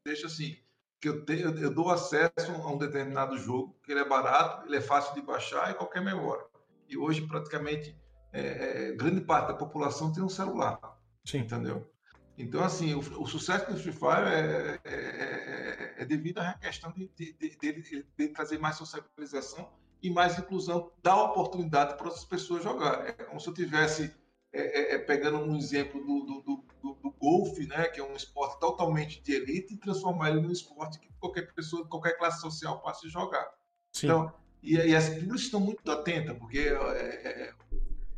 S2: deixa assim, que eu, tenho, eu dou acesso a um determinado jogo, que ele é barato, ele é fácil de baixar e qualquer memória. E hoje, praticamente, é, é, grande parte da população tem um celular. Sim. Entendeu? Então, assim, o, o sucesso do Free Fire é, é, é, é devido à questão de, de, de, de, trazer mais socialização e mais inclusão, dar oportunidade para as pessoas jogar. É como se eu tivesse é, é, é, pegando um exemplo do, do, do, do, golfe, né, que é um esporte totalmente de elite, e transformar ele num esporte que qualquer pessoa, qualquer classe social passe a jogar. Sim. Então, e, e as públicas estão muito atentas, porque é, é,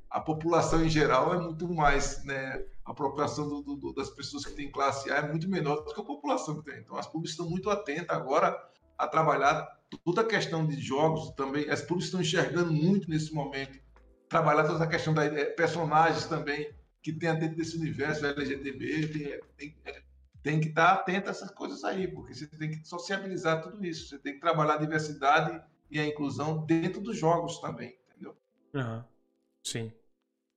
S2: a população em geral é muito mais, né, a população do, do, das pessoas que têm classe A é muito menor do que a população que tem. Então, as públicas estão muito atentas agora a trabalhar toda a questão de jogos também, as públicas estão enxergando muito nesse momento, trabalhar toda a questão de é, personagens também, que tem dentro desse universo LGTB, tem, tem, é, tem que estar atento a essas coisas aí, porque você tem que sociabilizar tudo isso, você tem que trabalhar a diversidade e a inclusão dentro dos jogos também, entendeu?
S1: Uhum. Sim.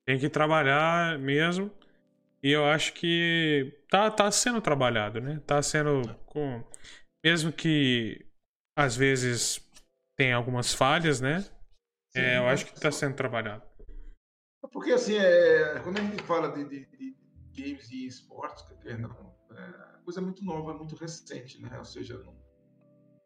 S1: Tem que trabalhar mesmo. E eu acho que tá, tá sendo trabalhado, né? Tá sendo com. Mesmo que às vezes tem algumas falhas, né? É, eu acho que está sendo trabalhado.
S2: Porque assim, é, quando a gente fala de, de, de games e esportes, não, é coisa muito nova, muito recente, né? Ou seja, não...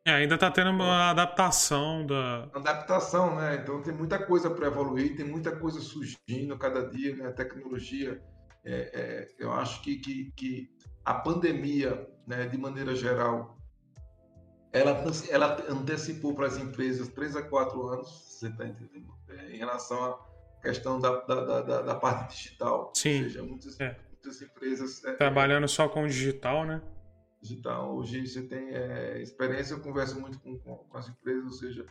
S1: é, ainda está tendo uma adaptação da.
S2: Adaptação, né? Então tem muita coisa para evoluir, tem muita coisa surgindo cada dia, né? A tecnologia. É, é, eu acho que, que, que a pandemia, né, de maneira geral, ela, ela antecipou para as empresas três a quatro anos, você está entendendo? É, em relação à questão da, da, da, da, parte digital.
S1: Sim.
S2: Ou seja, muitas, é. muitas empresas.
S1: É, Trabalhando só com o digital, né?
S2: Digital. Hoje você tem é, experiência, eu converso muito com, com, as empresas, ou seja,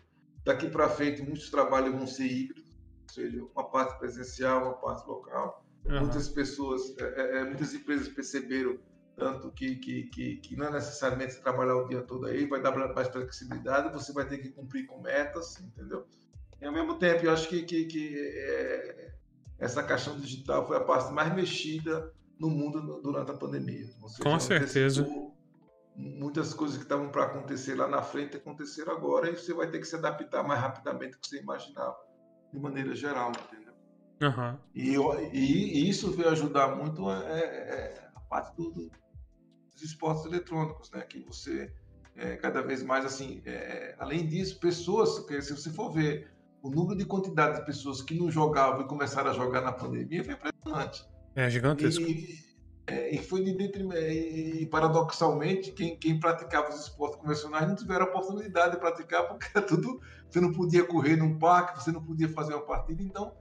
S2: daqui para frente muitos trabalhos vão ser híbridos, ou seja, uma parte presencial, uma parte local. Uhum. Muitas pessoas, é, muitas empresas perceberam tanto que, que, que, que, não é necessariamente trabalhar o dia todo aí, vai dar mais flexibilidade, você vai ter que cumprir com metas, entendeu? E ao mesmo tempo, eu acho que, que, que é, essa questão digital foi a parte mais mexida no mundo durante a pandemia.
S1: Seja, com certeza.
S2: Muitas coisas que estavam para acontecer lá na frente aconteceram agora e você vai ter que se adaptar mais rapidamente do que você imaginava, de maneira geral, entendeu?
S1: Uhum.
S2: E, e, e, isso veio ajudar muito é, é, a parte do, dos esportes eletrônicos, né? Que você é, cada vez mais assim, é, além disso, pessoas, que se você for ver o número de quantidade de pessoas que não jogavam e começaram a jogar na pandemia foi impressionante.
S1: É gigantesco.
S2: E, é, e foi de detrimento, e paradoxalmente, quem, quem praticava os esportes convencionais não tiveram a oportunidade de praticar, porque era tudo. Você não podia correr num parque, você não podia fazer uma partida, então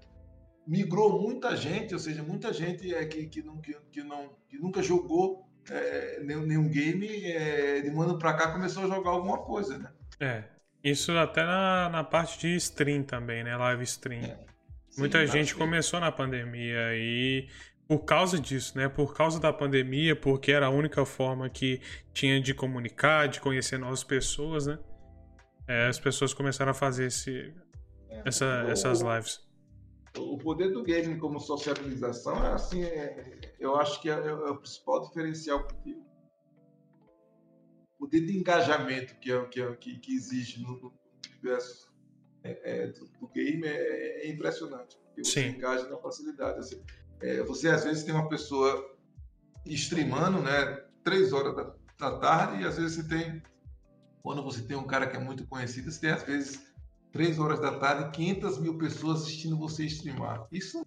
S2: migrou muita gente, ou seja, muita gente é, que, que, não, que, que, não, que nunca jogou é, nenhum, game, é, de um ano para cá começou a jogar alguma coisa, né?
S1: É, isso até na, na parte de stream também, né? Live stream. É. Sim, Muita gente começou na pandemia e por causa disso, né? Por causa da pandemia, porque era a única forma que tinha de comunicar, de conhecer novas pessoas, né? É, as pessoas começaram a fazer esse, é, essa, essas lives
S2: o poder do game como sociabilização é assim, é, eu acho que é, é, o principal diferencial o poder de engajamento que é, que, é, que, que existe no, no universo é, é, do, do, game é, impressionante porque você Sim. engaja na facilidade assim, você às vezes tem uma pessoa streamando né três horas da, da tarde e às vezes você tem quando você tem um cara que é muito conhecido você tem às vezes três horas da tarde, 500 mil pessoas assistindo você streamar. Isso,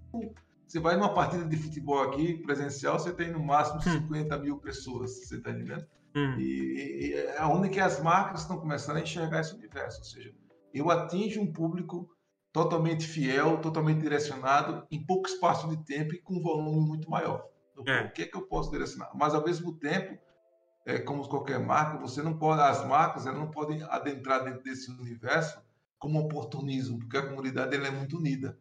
S2: você vai numa partida de futebol aqui, presencial, você tem no máximo 50 hum. mil pessoas, você está entendendo? Hum. E, e é onde que as marcas estão começando a enxergar esse universo, ou seja, eu atingo um público totalmente fiel, totalmente direcionado, em pouco espaço de tempo e com um volume muito maior. É. O que é que eu posso direcionar? Mas ao mesmo tempo, é, como qualquer marca, você não pode, as marcas elas não podem adentrar dentro desse universo como oportunismo, porque a comunidade ela é muito unida,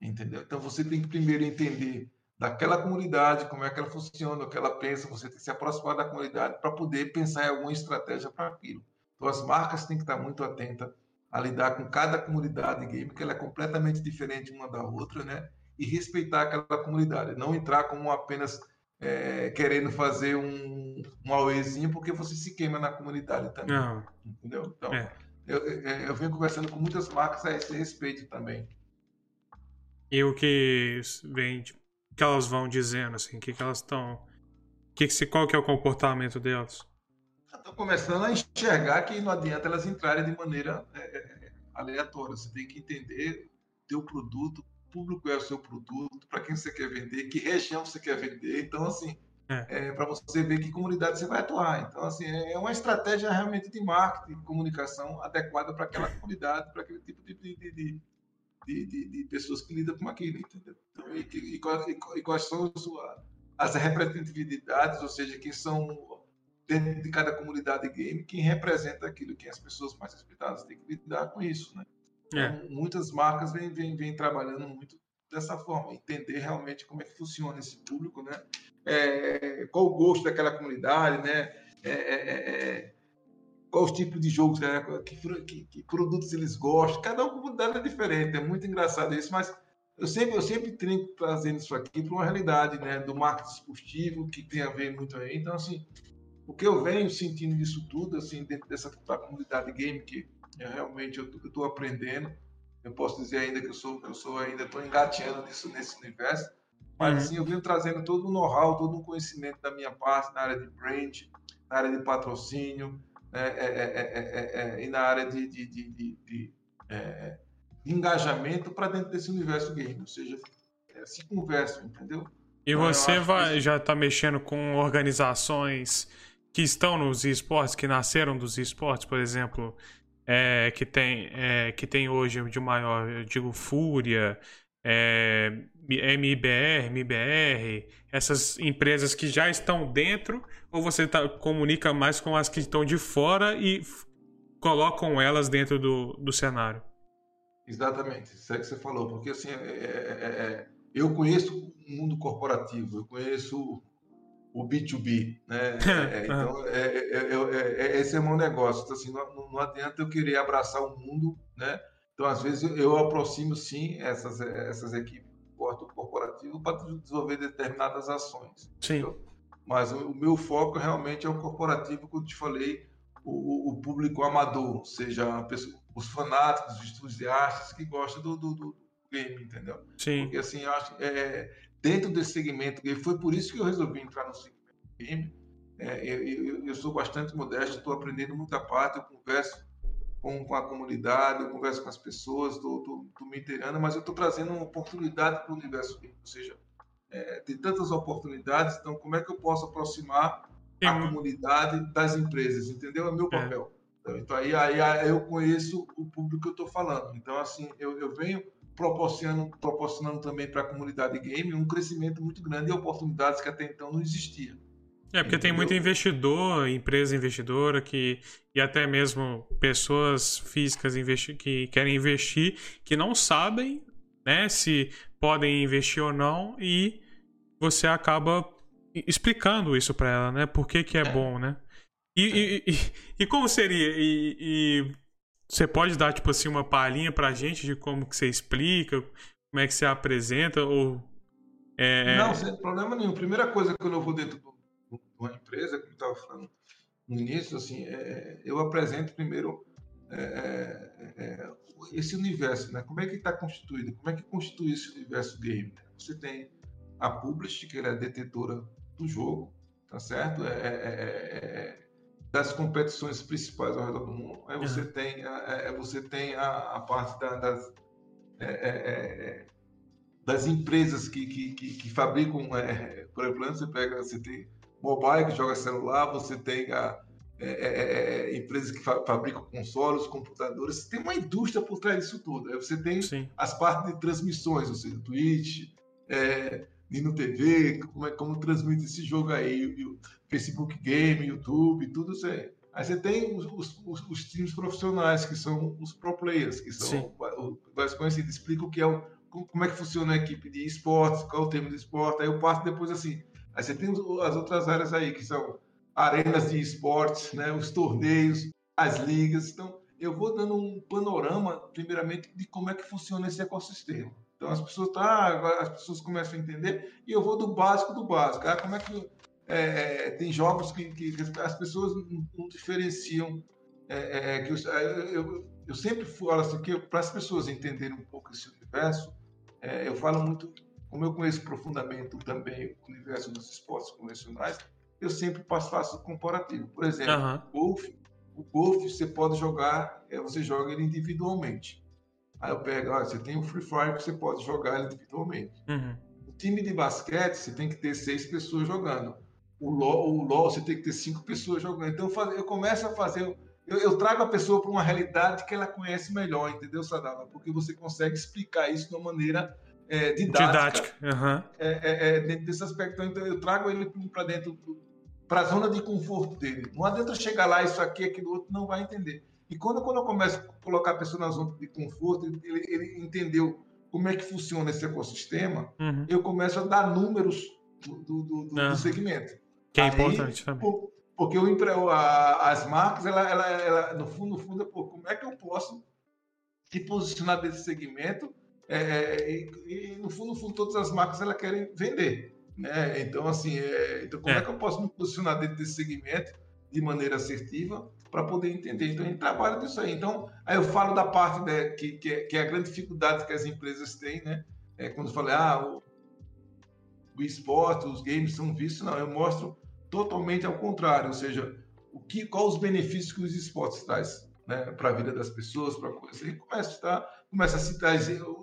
S2: entendeu? Então você tem que primeiro entender daquela comunidade, como é que ela funciona, o que ela pensa, você tem que se aproximar da comunidade para poder pensar em alguma estratégia para aquilo. Então as marcas têm que estar muito atentas a lidar com cada comunidade game, que ela é completamente diferente uma da outra, né? E respeitar aquela comunidade, não entrar como apenas é, querendo fazer um, um auezinho, porque você se queima na comunidade também. Não. Entendeu? Então, é eu, eu venho conversando com muitas marcas a esse respeito também.
S1: E o que vem, que elas vão dizendo, assim, o que, que elas estão. Que que, qual que é o comportamento delas?
S2: Estão começando a enxergar que não adianta elas entrarem de maneira é, é aleatória. Você tem que entender teu produto, público é o seu produto, para quem você quer vender, que região você quer vender. Então, assim, é. é para você ver que comunidade você vai atuar. Então, assim, é uma estratégia realmente de marketing, de comunicação adequada para aquela comunidade, para aquele tipo de, de, de, de, pessoas que lidam com aquilo, entendeu? Então, e, e, e, quais são as representatividades, ou seja, quem são dentro de cada comunidade game, quem representa aquilo que as pessoas mais respeitadas têm que lidar com isso, né? É. Então, muitas marcas vêm, vêm, vêm trabalhando muito dessa forma, entender realmente como é que funciona esse público, né? É, qual o gosto daquela comunidade, né? É, é, é, é qual os tipos de jogos, né? que, que, que, produtos eles gostam. Cada comunidade é diferente, é muito engraçado isso, mas eu sempre, eu sempre tenho trazendo isso aqui para uma realidade né? do marketing esportivo, que tem a ver muito aí. Então, assim, o que eu venho sentindo disso tudo, assim, dentro dessa comunidade game, que realmente eu estou aprendendo, eu posso dizer ainda que eu sou, eu sou ainda estou engateando nisso, nesse universo, mas uhum. assim, eu venho trazendo todo o know-how, todo o conhecimento da minha parte na área de brand, na área de patrocínio, é, é, é, e na área de, de, de, de, de engajamento para dentro desse universo game, ou seja, se conversam, entendeu?
S1: E então, você vai, que... já está mexendo com organizações que estão nos esportes, que nasceram dos esportes, por exemplo, é, que, tem, é, que tem hoje de maior, eu digo Fúria, é, MIBR, MIBR, essas empresas que já estão dentro, ou você tá, comunica mais com as que estão de fora e colocam elas dentro do, do cenário?
S2: Exatamente, isso é que você falou, porque assim, é, é, é, eu conheço o mundo corporativo, eu conheço o B2B, né? [LAUGHS] É, então, é, é, é, esse é o meu negócio. Então, assim, não, não, adianta eu querer abraçar o mundo, né? Então, às vezes, eu, aproximo, sim, essas, essas equipes do corporativo para desenvolver determinadas ações.
S1: Sim. Entendeu?
S2: Mas o, o, meu foco realmente é o corporativo, como te falei, o, o público amador, seja pessoa, os fanáticos, os entusiastas que gostam do, do, do game, entendeu?
S1: Sim.
S2: Porque, assim, eu acho é, dentro desse segmento game. Foi por isso que eu resolvi entrar no segmento game. É, eu, eu, eu, sou bastante modesto, estou aprendendo muita parte, eu converso com, com, a comunidade, eu converso com as pessoas, estou me inteirando, mas eu estou trazendo uma oportunidade para o universo game. Ou seja, é, tem tantas oportunidades, então como é que eu posso aproximar a comunidade das empresas? Entendeu? É meu é. papel. É. Então aí, aí, aí, eu conheço o público que eu estou falando. Então, assim, eu, eu venho proporcionando, proporcionando também para a comunidade game um crescimento muito grande e oportunidades que até então não existiam.
S1: É, porque Entendeu? tem muito investidor, empresa investidora que, e até mesmo pessoas físicas investi que querem investir que não sabem né, se podem investir ou não e você acaba explicando isso para ela, né? Por que, que é, é. bom, né? E, é. e, e, e, como seria? E, você pode dar, tipo assim, uma palhinha pra gente de como que você explica, como é que você apresenta, ou...
S2: É... Não, sem problema nenhum. Primeira coisa, quando eu vou dentro de uma empresa, como eu estava falando no início, assim, é, eu apresento primeiro é, é, é esse universo, né? Como é que está constituído? Como é que constitui esse universo game? Você tem a Publish, que é a detetora do jogo, tá certo? É, é, das competições principais ao redor do mundo. Aí você uhum. tem, é, é, você tem a, a parte da, das, é, é, é, das empresas que, que, que, que fabricam, por exemplo, você pega, você tem mobile que joga celular, você tem a, empresas que fa fabricam consoles, computadores, tem uma indústria por trás disso tudo. Aí você tem Sim. as partes de transmissões, ou seja, Twitch, Nino TV, como, é, como transmite esse jogo aí, Facebook Game, YouTube, tudo isso aí. Aí você tem os, os, os, times profissionais, que são os pro players, que são mais conhecidos. Explica o que é o, como é que funciona a equipe de esportes, qual é o termo de esporte. Aí eu passo depois assim. Aí você tem as outras áreas aí, que são arenas de esportes, né, os torneios, as ligas. Então, eu vou dando um panorama, primeiramente, de como é que funciona esse ecossistema. Então, as pessoas, tá, as pessoas começam a entender e eu vou do básico do básico. Ah, como é que é, é, tem jogos que, que, as pessoas não, diferenciam. É, é, é que eu, eu, eu, sempre falo assim, que para as pessoas entenderem um pouco esse universo, eu falo muito, como eu conheço profundamente também o universo dos esportes convencionais, eu sempre faço comparativo. Por exemplo, uhum. golfe, o golfe você pode jogar, você joga ele individualmente. Aí eu pego, olha, você tem o Free Fire que você pode jogar ele individualmente.
S1: Uhum.
S2: O time de basquete, você tem que ter seis pessoas jogando o LOL, o LOL você tem que ter cinco pessoas jogando. Então eu, eu começo a fazer. Eu, eu trago a pessoa para uma realidade que ela conhece melhor, entendeu, Sadava? Porque você consegue explicar isso de uma maneira é, didática.
S1: Didática. Uhum.
S2: É, é, é, dentro desse aspecto. Então eu trago ele para dentro para a zona de conforto dele. Não adianta chegar lá, isso aqui, aquilo outro, não vai entender. E quando, quando eu começo a colocar a pessoa na zona de conforto, ele, ele entendeu como é que funciona esse ecossistema, uhum. eu começo a dar números do, do, do, do segmento.
S1: Que é Aí, importante também. Por,
S2: porque o, a, as marcas, ela, ela, ela, no fundo, no fundo, pô, como é que eu posso se posicionar desse segmento? É, é, e, e, no fundo, no fundo, todas as marcas elas querem vender. Né? Então, assim, é, então como é. é. que eu posso me posicionar dentro desse segmento de maneira assertiva para poder entender? Então, a gente trabalha nisso aí. Então, aí eu falo da parte né, que, que é, que, é, a grande dificuldade que as empresas têm, né? É, quando eu falei, ah, o, o esporte, os games são vistos, não, eu mostro totalmente ao contrário, ou seja, o que, qual os benefícios que os esportes traz né, para a vida das pessoas, para coisa. E começa a, começa a citar,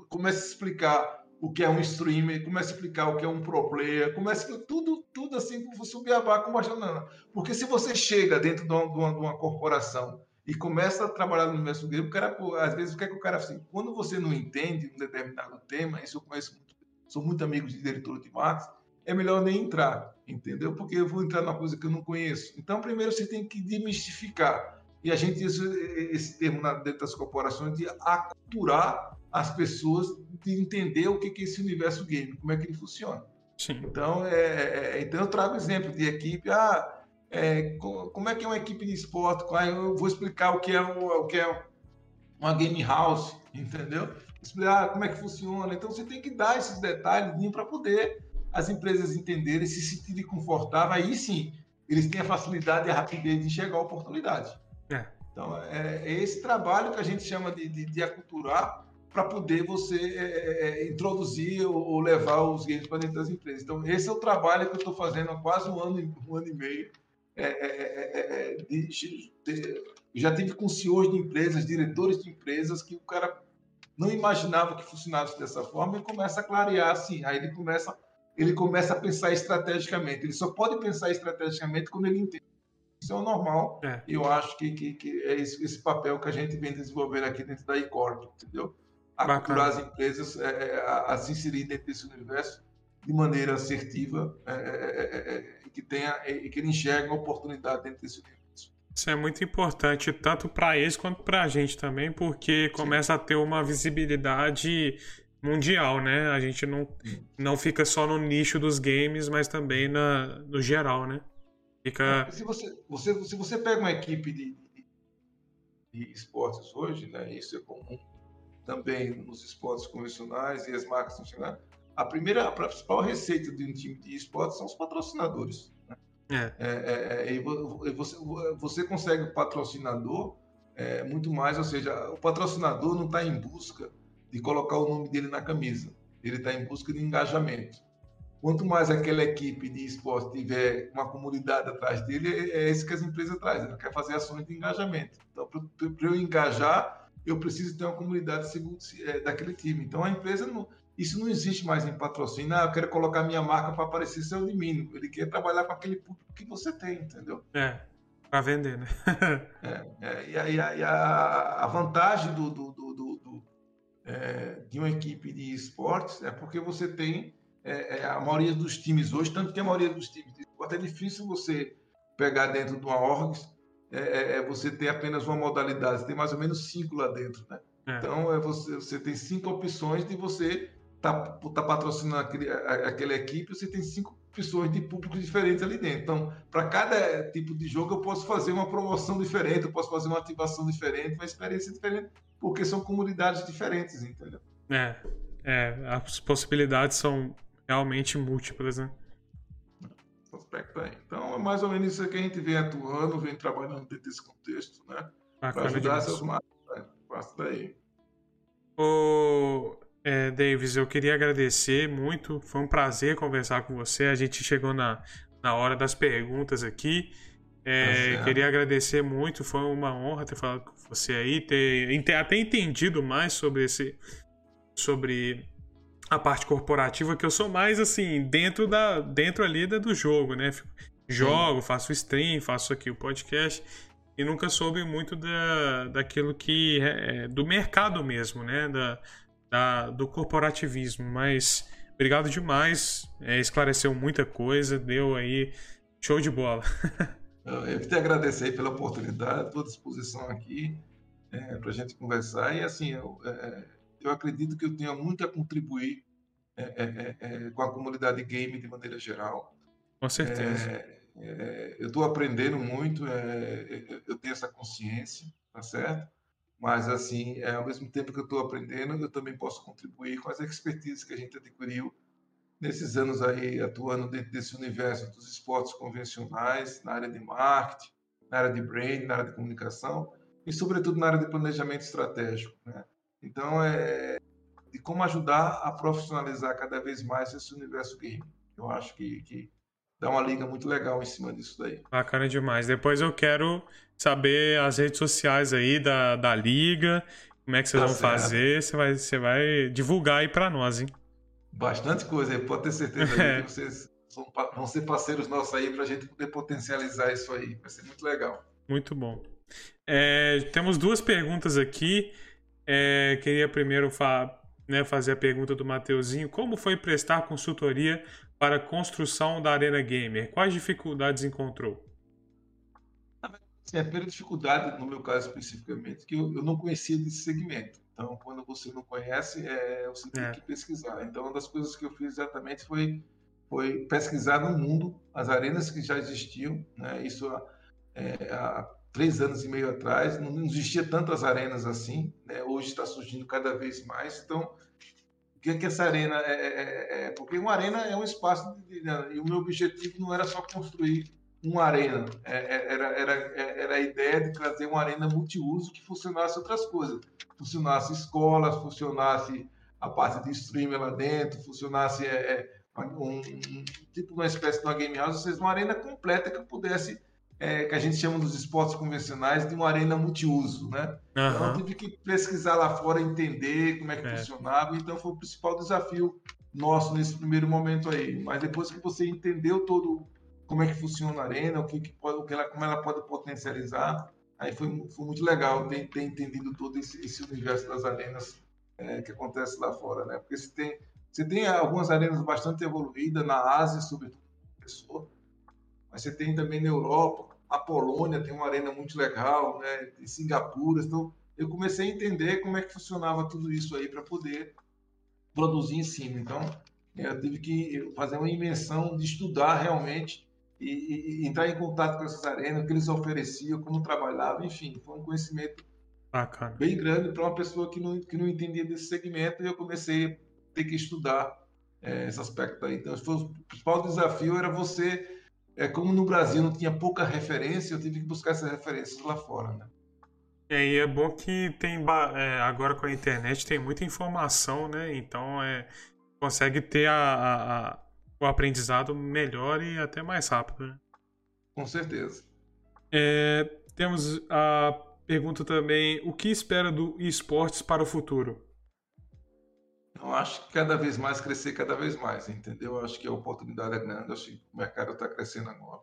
S2: começa a explicar o que é um streamer, começa a explicar o que é um pro player, começa a, tudo, tudo assim fosse o beabá com banana. Porque se você chega dentro de uma, de uma, de uma corporação e começa a trabalhar no universo game, o cara, às vezes, o que é que o cara assim, quando você não entende um determinado tema, isso eu conheço muito, sou muito amigo de diretor de marketing, é melhor nem entrar, entendeu? Porque eu vou entrar numa coisa que eu não conheço. Então, primeiro você tem que demistificar. E a gente usa esse termo dentro das corporações de aculturar as pessoas de entender o que é esse universo game, como é que ele funciona. Sim. Então, é, é, é então eu trago exemplo de equipe. Ah, é, como é que é uma equipe de esporte? Eu vou explicar o que é, o que é uma game house, entendeu? Explicar como é que funciona. Então, você tem que dar esses detalhes para poder as empresas entenderem, se sentirem confortáveis, aí sim, eles têm a facilidade e a rapidez de enxergar a oportunidade. É. Então, é, é, esse trabalho que a gente chama de, de, de aculturar para poder você é, é, é, introduzir ou, ou, levar os games para dentro das empresas. Então, esse é o trabalho que eu estou fazendo há quase um ano, um ano e meio. De, de, já tive com CEOs de empresas, diretores de empresas, que o cara não imaginava que funcionasse dessa forma e começa a clarear assim. Aí ele começa ele começa a pensar estrategicamente. Ele só pode pensar estrategicamente quando ele entende. Isso é o normal. É. E eu acho que, que, que é esse, esse, papel que a gente vem desenvolvendo aqui dentro da iCorp, entendeu? Aculturar as empresas é, é, a, a, se inserir dentro desse universo de maneira assertiva é, é, é e que tenha e que ele enxergue uma oportunidade dentro desse universo.
S1: Isso é muito importante, tanto para eles quanto para a gente também, porque começa Sim. a ter uma visibilidade mundial, né? A gente não, não fica só no nicho dos games, mas também na, no geral, né?
S2: Fica... Se, você, você, se você pega uma equipe de, de, esportes hoje, né? Isso é comum também nos esportes convencionais e as marcas funcionais. A primeira, a principal receita de um time de esportes são os patrocinadores. Né? É. É, é, é e você, você consegue patrocinador é, muito mais, ou seja, o patrocinador não está em busca de colocar o nome dele na camisa. Ele está em busca de engajamento. Quanto mais aquela equipe de esporte tiver uma comunidade atrás dele, é, é isso que as empresas trazem. Ela quer fazer ações de engajamento. Então, para eu engajar, eu preciso ter uma comunidade é, daquele time. Então, a empresa não, isso não existe mais em patrocínio. Ah, eu quero colocar minha marca para aparecer seu de mínimo. Ele quer trabalhar com aquele público que você tem, entendeu?
S1: É, para vender, né? [LAUGHS]
S2: é, é, e, a, e a, a, vantagem do, do, do, é, de uma equipe de esportes é porque você tem é, é, a maioria dos times hoje, tanto que a maioria dos times de esporte é difícil você pegar dentro de uma org, é, é, é, você ter apenas uma modalidade, você tem mais ou menos cinco lá dentro, né? É. Então é você, você tem cinco opções de você tá, tá patrocinando aquele, aquela equipe, você tem cinco opções de públicos diferentes ali dentro. Então, para cada tipo de jogo, eu posso fazer uma promoção diferente, eu posso fazer uma ativação diferente, uma experiência diferente porque são comunidades diferentes, entendeu?
S1: É, é as possibilidades são realmente múltiplas, né?
S2: Aí. Então é mais ou menos isso que a gente vem atuando, vem trabalhando dentro desse contexto, né? Para ajudar demais. essas marcas. Né? Daí.
S1: Ô, é, Davis, eu queria agradecer muito. Foi um prazer conversar com você. A gente chegou na, na hora das perguntas aqui. É, tá queria agradecer muito, foi uma honra ter falado com você aí, ter, ter até entendido mais sobre esse. sobre a parte corporativa, que eu sou mais assim, dentro da dentro ali da, do jogo, né? Jogo, Sim. faço stream, faço aqui o podcast e nunca soube muito da, daquilo que é, é do mercado mesmo, né? Da, da, do corporativismo, mas obrigado demais, é, esclareceu muita coisa, deu aí Show de bola. [LAUGHS]
S2: eu te agradecer pela oportunidade, estou à disposição aqui é, para a gente conversar. E assim, eu, é, eu acredito que eu tenho muito a contribuir é, é, é, com a comunidade game de maneira geral.
S1: Com certeza.
S2: É, eu estou aprendendo muito, eu tenho essa consciência, tá certo? Mas, assim, ao mesmo tempo que eu estou aprendendo, eu também posso contribuir com as expertises que a gente adquiriu nesses anos aí atuando dentro desse universo dos esportes convencionais, na área de marketing, na área de brand, na área de comunicação e, sobretudo, na área de planejamento estratégico. Né? Então, é de como ajudar a profissionalizar cada vez mais esse universo game. Eu acho que, que dá uma liga muito legal em cima disso daí.
S1: Bacana demais. Depois eu quero saber as redes sociais aí da, da liga, como é que vocês tá vão certo. fazer. Você vai, você vai divulgar aí para nós, hein?
S2: Bastante coisa, pode ter certeza é. [LAUGHS] que vocês vão ser parceiros nossos aí para a gente poder potencializar isso aí. Vai ser muito legal.
S1: Muito bom. É, temos duas perguntas aqui. É, queria primeiro fa né, fazer a pergunta do Mateuzinho. Como foi prestar consultoria para a construção da Arena Gamer? Quais dificuldades encontrou?
S2: Sim, a primeira dificuldade, no meu caso especificamente, que eu, eu não conhecia desse segmento. Então, quando você não conhece, é, você tem é. que pesquisar. Então, uma das coisas que eu fiz exatamente foi, foi pesquisar no mundo as arenas que já existiam. Né? Isso é, há três anos e meio atrás, não existia tantas arenas assim. Né? Hoje está surgindo cada vez mais. Então, o que é que essa arena é, é, é? é porque uma arena é um espaço de, né? e o meu objetivo não era só construir uma arena, é, era, era, era a ideia de trazer uma arena multiuso que funcionasse outras coisas funcionasse escolas, funcionasse a parte de streamer lá dentro, funcionasse é, é um, um, tipo uma espécie de uma game house, ou seja, uma arena completa que pudesse, é, que a gente chama dos esportes convencionais, de uma arena multiuso, né? Uhum. Então eu tive que pesquisar lá fora, entender como é que é. funcionava, então foi o principal desafio nosso nesse primeiro momento aí. Mas depois que você entendeu todo como é que funciona a arena, o que, que pode, o que ela, como ela pode potencializar, Aí foi, foi muito legal ter, ter entendido todo esse, esse, universo das arenas é, que acontece lá fora, né? Porque você tem, você tem algumas arenas bastante evoluídas na Ásia, sobretudo pessoa, mas você tem também na Europa, a Polônia tem uma arena muito legal, né? Em Singapura, então eu comecei a entender como é que funcionava tudo isso aí para poder produzir em cima. Então, eu tive que fazer uma invenção de estudar realmente e, e, entrar em contato com essas arenas, o que eles ofereciam, como trabalhavam, enfim, foi um conhecimento
S1: Bacana.
S2: bem grande para uma pessoa que não, que não entendia desse segmento e eu comecei a ter que estudar é, esse aspecto aí. Então, foi, o principal desafio era você, é, como no Brasil não tinha pouca referência, eu tive que buscar essas referências lá fora, né?
S1: É, e é bom que tem é, agora com a internet tem muita informação, né? Então é, consegue ter a, a o aprendizado melhor e até mais rápido, né?
S2: Com certeza.
S1: É, temos a pergunta também: o que espera do esportes para o futuro?
S2: Eu acho que cada vez mais crescer, cada vez mais, entendeu? Eu acho que a oportunidade é grande, acho que o mercado está crescendo agora.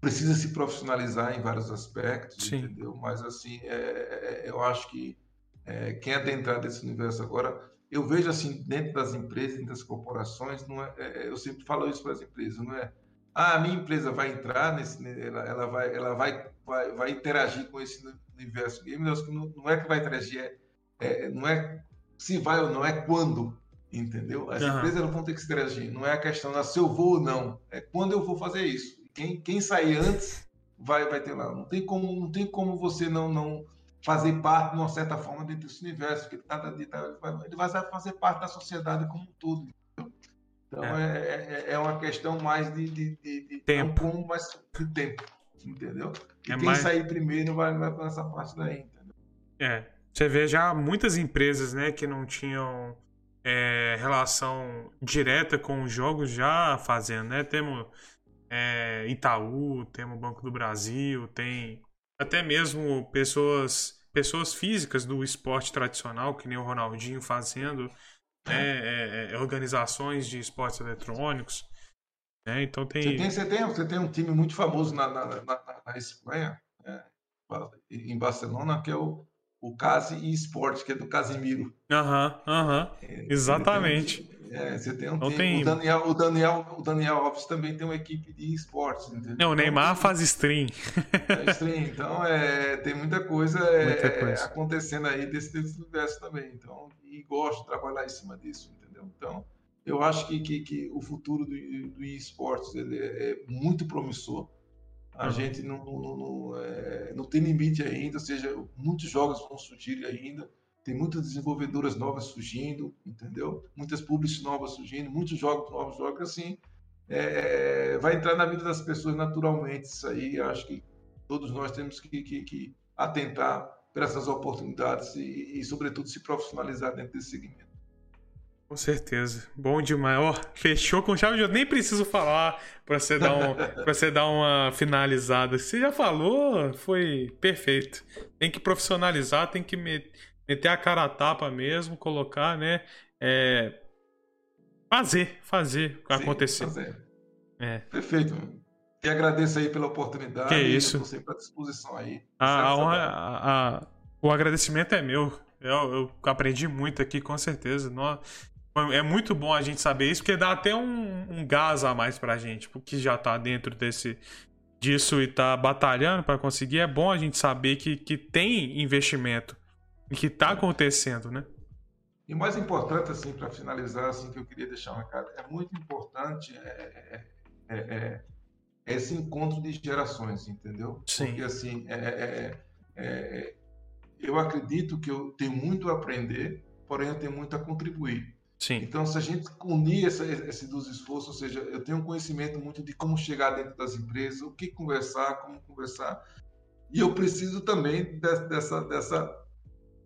S2: Precisa se profissionalizar em vários aspectos, Sim. entendeu? Mas, assim, é, é, é eu acho que é, quem adentrar desse universo agora eu vejo assim dentro das empresas, dentro das corporações, não é, é eu sempre falo isso para as empresas, não é? Ah, a minha empresa vai entrar nesse, ela, ela vai, ela vai, vai, vai interagir com esse universo game. Não, não é que vai interagir, é, é, não é se vai ou não, é quando, entendeu? As uhum. empresas não vão ter que interagir. Não é a questão de se eu vou ou não, é quando eu vou fazer isso. Quem, quem sair antes vai, vai ter lá. Não tem como, não tem como você não, não fazer parte, de uma certa forma, dentro desse universo, que ele, tá, ele vai fazer parte da sociedade como um todo. Então, é, é, é, é uma questão mais de, de, de, de
S1: tempo.
S2: Não como, mas de tempo, entendeu? E é quem mais... sair primeiro vai, vai para essa parte daí, entendeu?
S1: É, você vê já muitas empresas, né, que não tinham é, relação direta com os jogos já fazendo, né? Temos é, Itaú, temos Banco do Brasil, tem até mesmo pessoas pessoas físicas do esporte tradicional, que nem o Ronaldinho fazendo, né, é, é, organizações de esportes eletrônicos. Né, então tem...
S2: Você, tem, você, tem, você tem um time muito famoso na, na, na, na Espanha, né, em Barcelona, que é o, o Casi Esporte, que é do Casimiro.
S1: Aham, aham, exatamente.
S2: Ele tem, É, você tem um então tem... O, Daniel, o, Daniel, o Daniel Alves também tem uma equipe de esportes, entendeu?
S1: Não, o Neymar então, faz stream.
S2: É stream. Então, é, tem muita coisa, é, muita coisa. acontecendo aí desse, desse universo também. Então, e gosto de trabalhar em cima disso, entendeu? Então, eu acho que, que, que o futuro do, do esportes ele é, é muito promissor. A uhum. gente não, não, não, é, não tem limite ainda, ou seja, muitos jogos vão surgir ainda tem muitas desenvolvedoras novas surgindo, entendeu? Muitas publics novas surgindo, muitos jogos novos jogos assim. É, vai entrar na vida das pessoas naturalmente isso aí. Acho que todos nós temos que, que, que atentar para essas oportunidades e, e, sobretudo, se profissionalizar dentro desse segmento.
S1: Com certeza. Bom demais. Ó, fechou com chave de ouro. Nem preciso falar para você, dar um, [LAUGHS] você dar uma finalizada. Você já falou, foi perfeito. Tem que profissionalizar, tem que meter a cara a tapa mesmo, colocar, né? É, fazer, fazer Sim, acontecer. Fazer.
S2: É. Perfeito. E agradeço aí pela oportunidade.
S1: Que isso.
S2: Estou sempre à disposição aí.
S1: A, a, a, a, o agradecimento é meu. Eu, eu, aprendi muito aqui, com certeza. É muito bom a gente saber isso, porque dá até um, um gás a mais pra gente, porque já tá dentro desse disso e tá batalhando para conseguir. É bom a gente saber que, que tem investimento e que está acontecendo, né?
S2: E o mais importante, assim, para finalizar, assim, que eu queria deixar um recado, é muito importante é, é, é, é, é esse encontro de gerações, entendeu?
S1: Sim.
S2: Porque, assim, é, eu acredito que eu tenho muito a aprender, porém eu tenho muito a contribuir.
S1: Sim.
S2: Então, se a gente unir essa, esse dos esforços, ou seja, eu tenho um conhecimento muito de como chegar dentro das empresas, o que conversar, como conversar, e eu preciso também dessa, dessa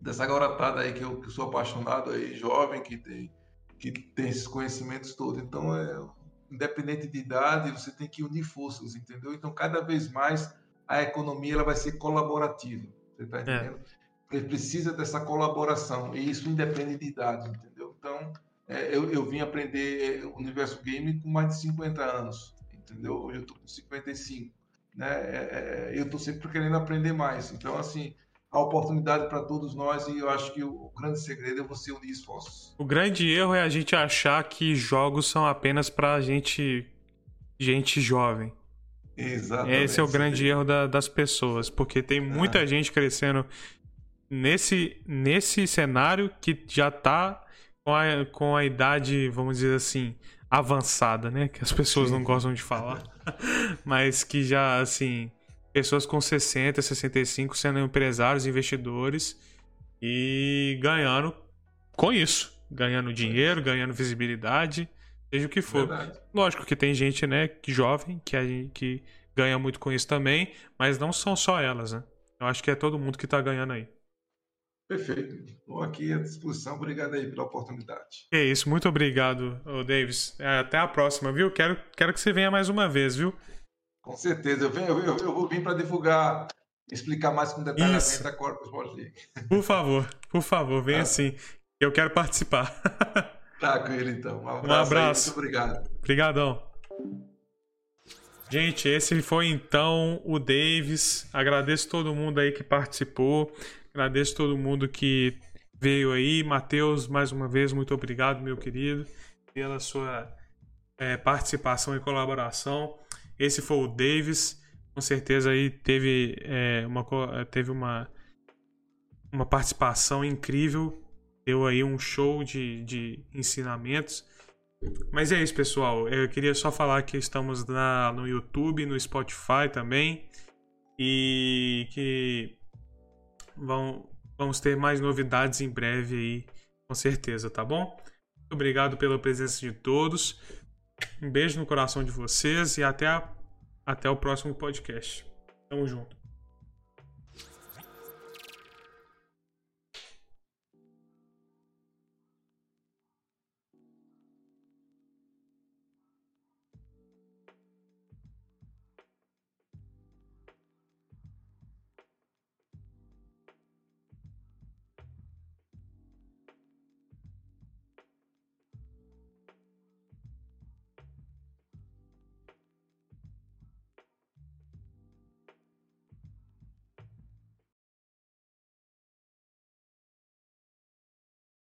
S2: dessa garotada aí que eu, que sou apaixonado aí, jovem, que tem, que tem esses conhecimentos todos. Então, é, independente de idade, você tem que unir forças, entendeu? Então, cada vez mais a economia ela vai ser colaborativa, você está é. entendendo? É. Precisa dessa colaboração, e isso independe de idade, entendeu? Então, é, eu, eu vim aprender o universo game com mais de 50 anos, entendeu? Hoje eu estou com 55, né? É, é, eu estou sempre querendo aprender mais. Então, assim, a oportunidade para todos nós e eu acho que o grande segredo é você unir esforços.
S1: O grande erro é a gente achar que jogos são apenas para gente gente jovem.
S2: Exatamente.
S1: Esse é o grande erro da, das pessoas, porque tem muita ah. gente crescendo nesse nesse cenário que já está com a, com a idade, vamos dizer assim, avançada, né? Que as pessoas não gostam de falar, [LAUGHS] mas que já assim pessoas com 60, 65 sendo empresários, investidores e ganhando com isso, ganhando dinheiro, ganhando visibilidade, seja o que for. Verdade. Lógico que tem gente, né, que jovem, que, que ganha muito com isso também, mas não são só elas, né? Eu acho que é todo mundo que tá ganhando aí.
S2: Perfeito. Estou aqui à disposição. Obrigado aí pela oportunidade.
S1: É isso. Muito obrigado, Davis. É, até a próxima, viu? Quero, quero que você venha mais uma vez, viu?
S2: Com certeza. Eu, venho, eu, eu vou vir para divulgar, explicar mais com detalhamento Isso. da Corpus League.
S1: Por favor, por favor, venha ah. sim. Eu quero participar. [LAUGHS]
S2: Tá com ele então.
S1: Um abraço. Um abraço.
S2: Aí, muito obrigado.
S1: Obrigadão. Gente, esse foi então o Davis. Agradeço todo mundo aí que participou. Agradeço todo mundo que veio aí. Matheus, mais uma vez, muito obrigado, meu querido, pela sua é, participação e colaboração. Esse foi o Davis. Com certeza aí teve, é, uma, teve uma, uma participação incrível. Deu aí um show de, de ensinamentos. Mas é isso, pessoal. Eu queria só falar que estamos na, no YouTube, no Spotify também. E que vão, vamos ter mais novidades em breve aí, com certeza, tá bom? Muito obrigado pela presença de todos. Um beijo no coração de vocês e até, a, até o próximo podcast. Tamo junto.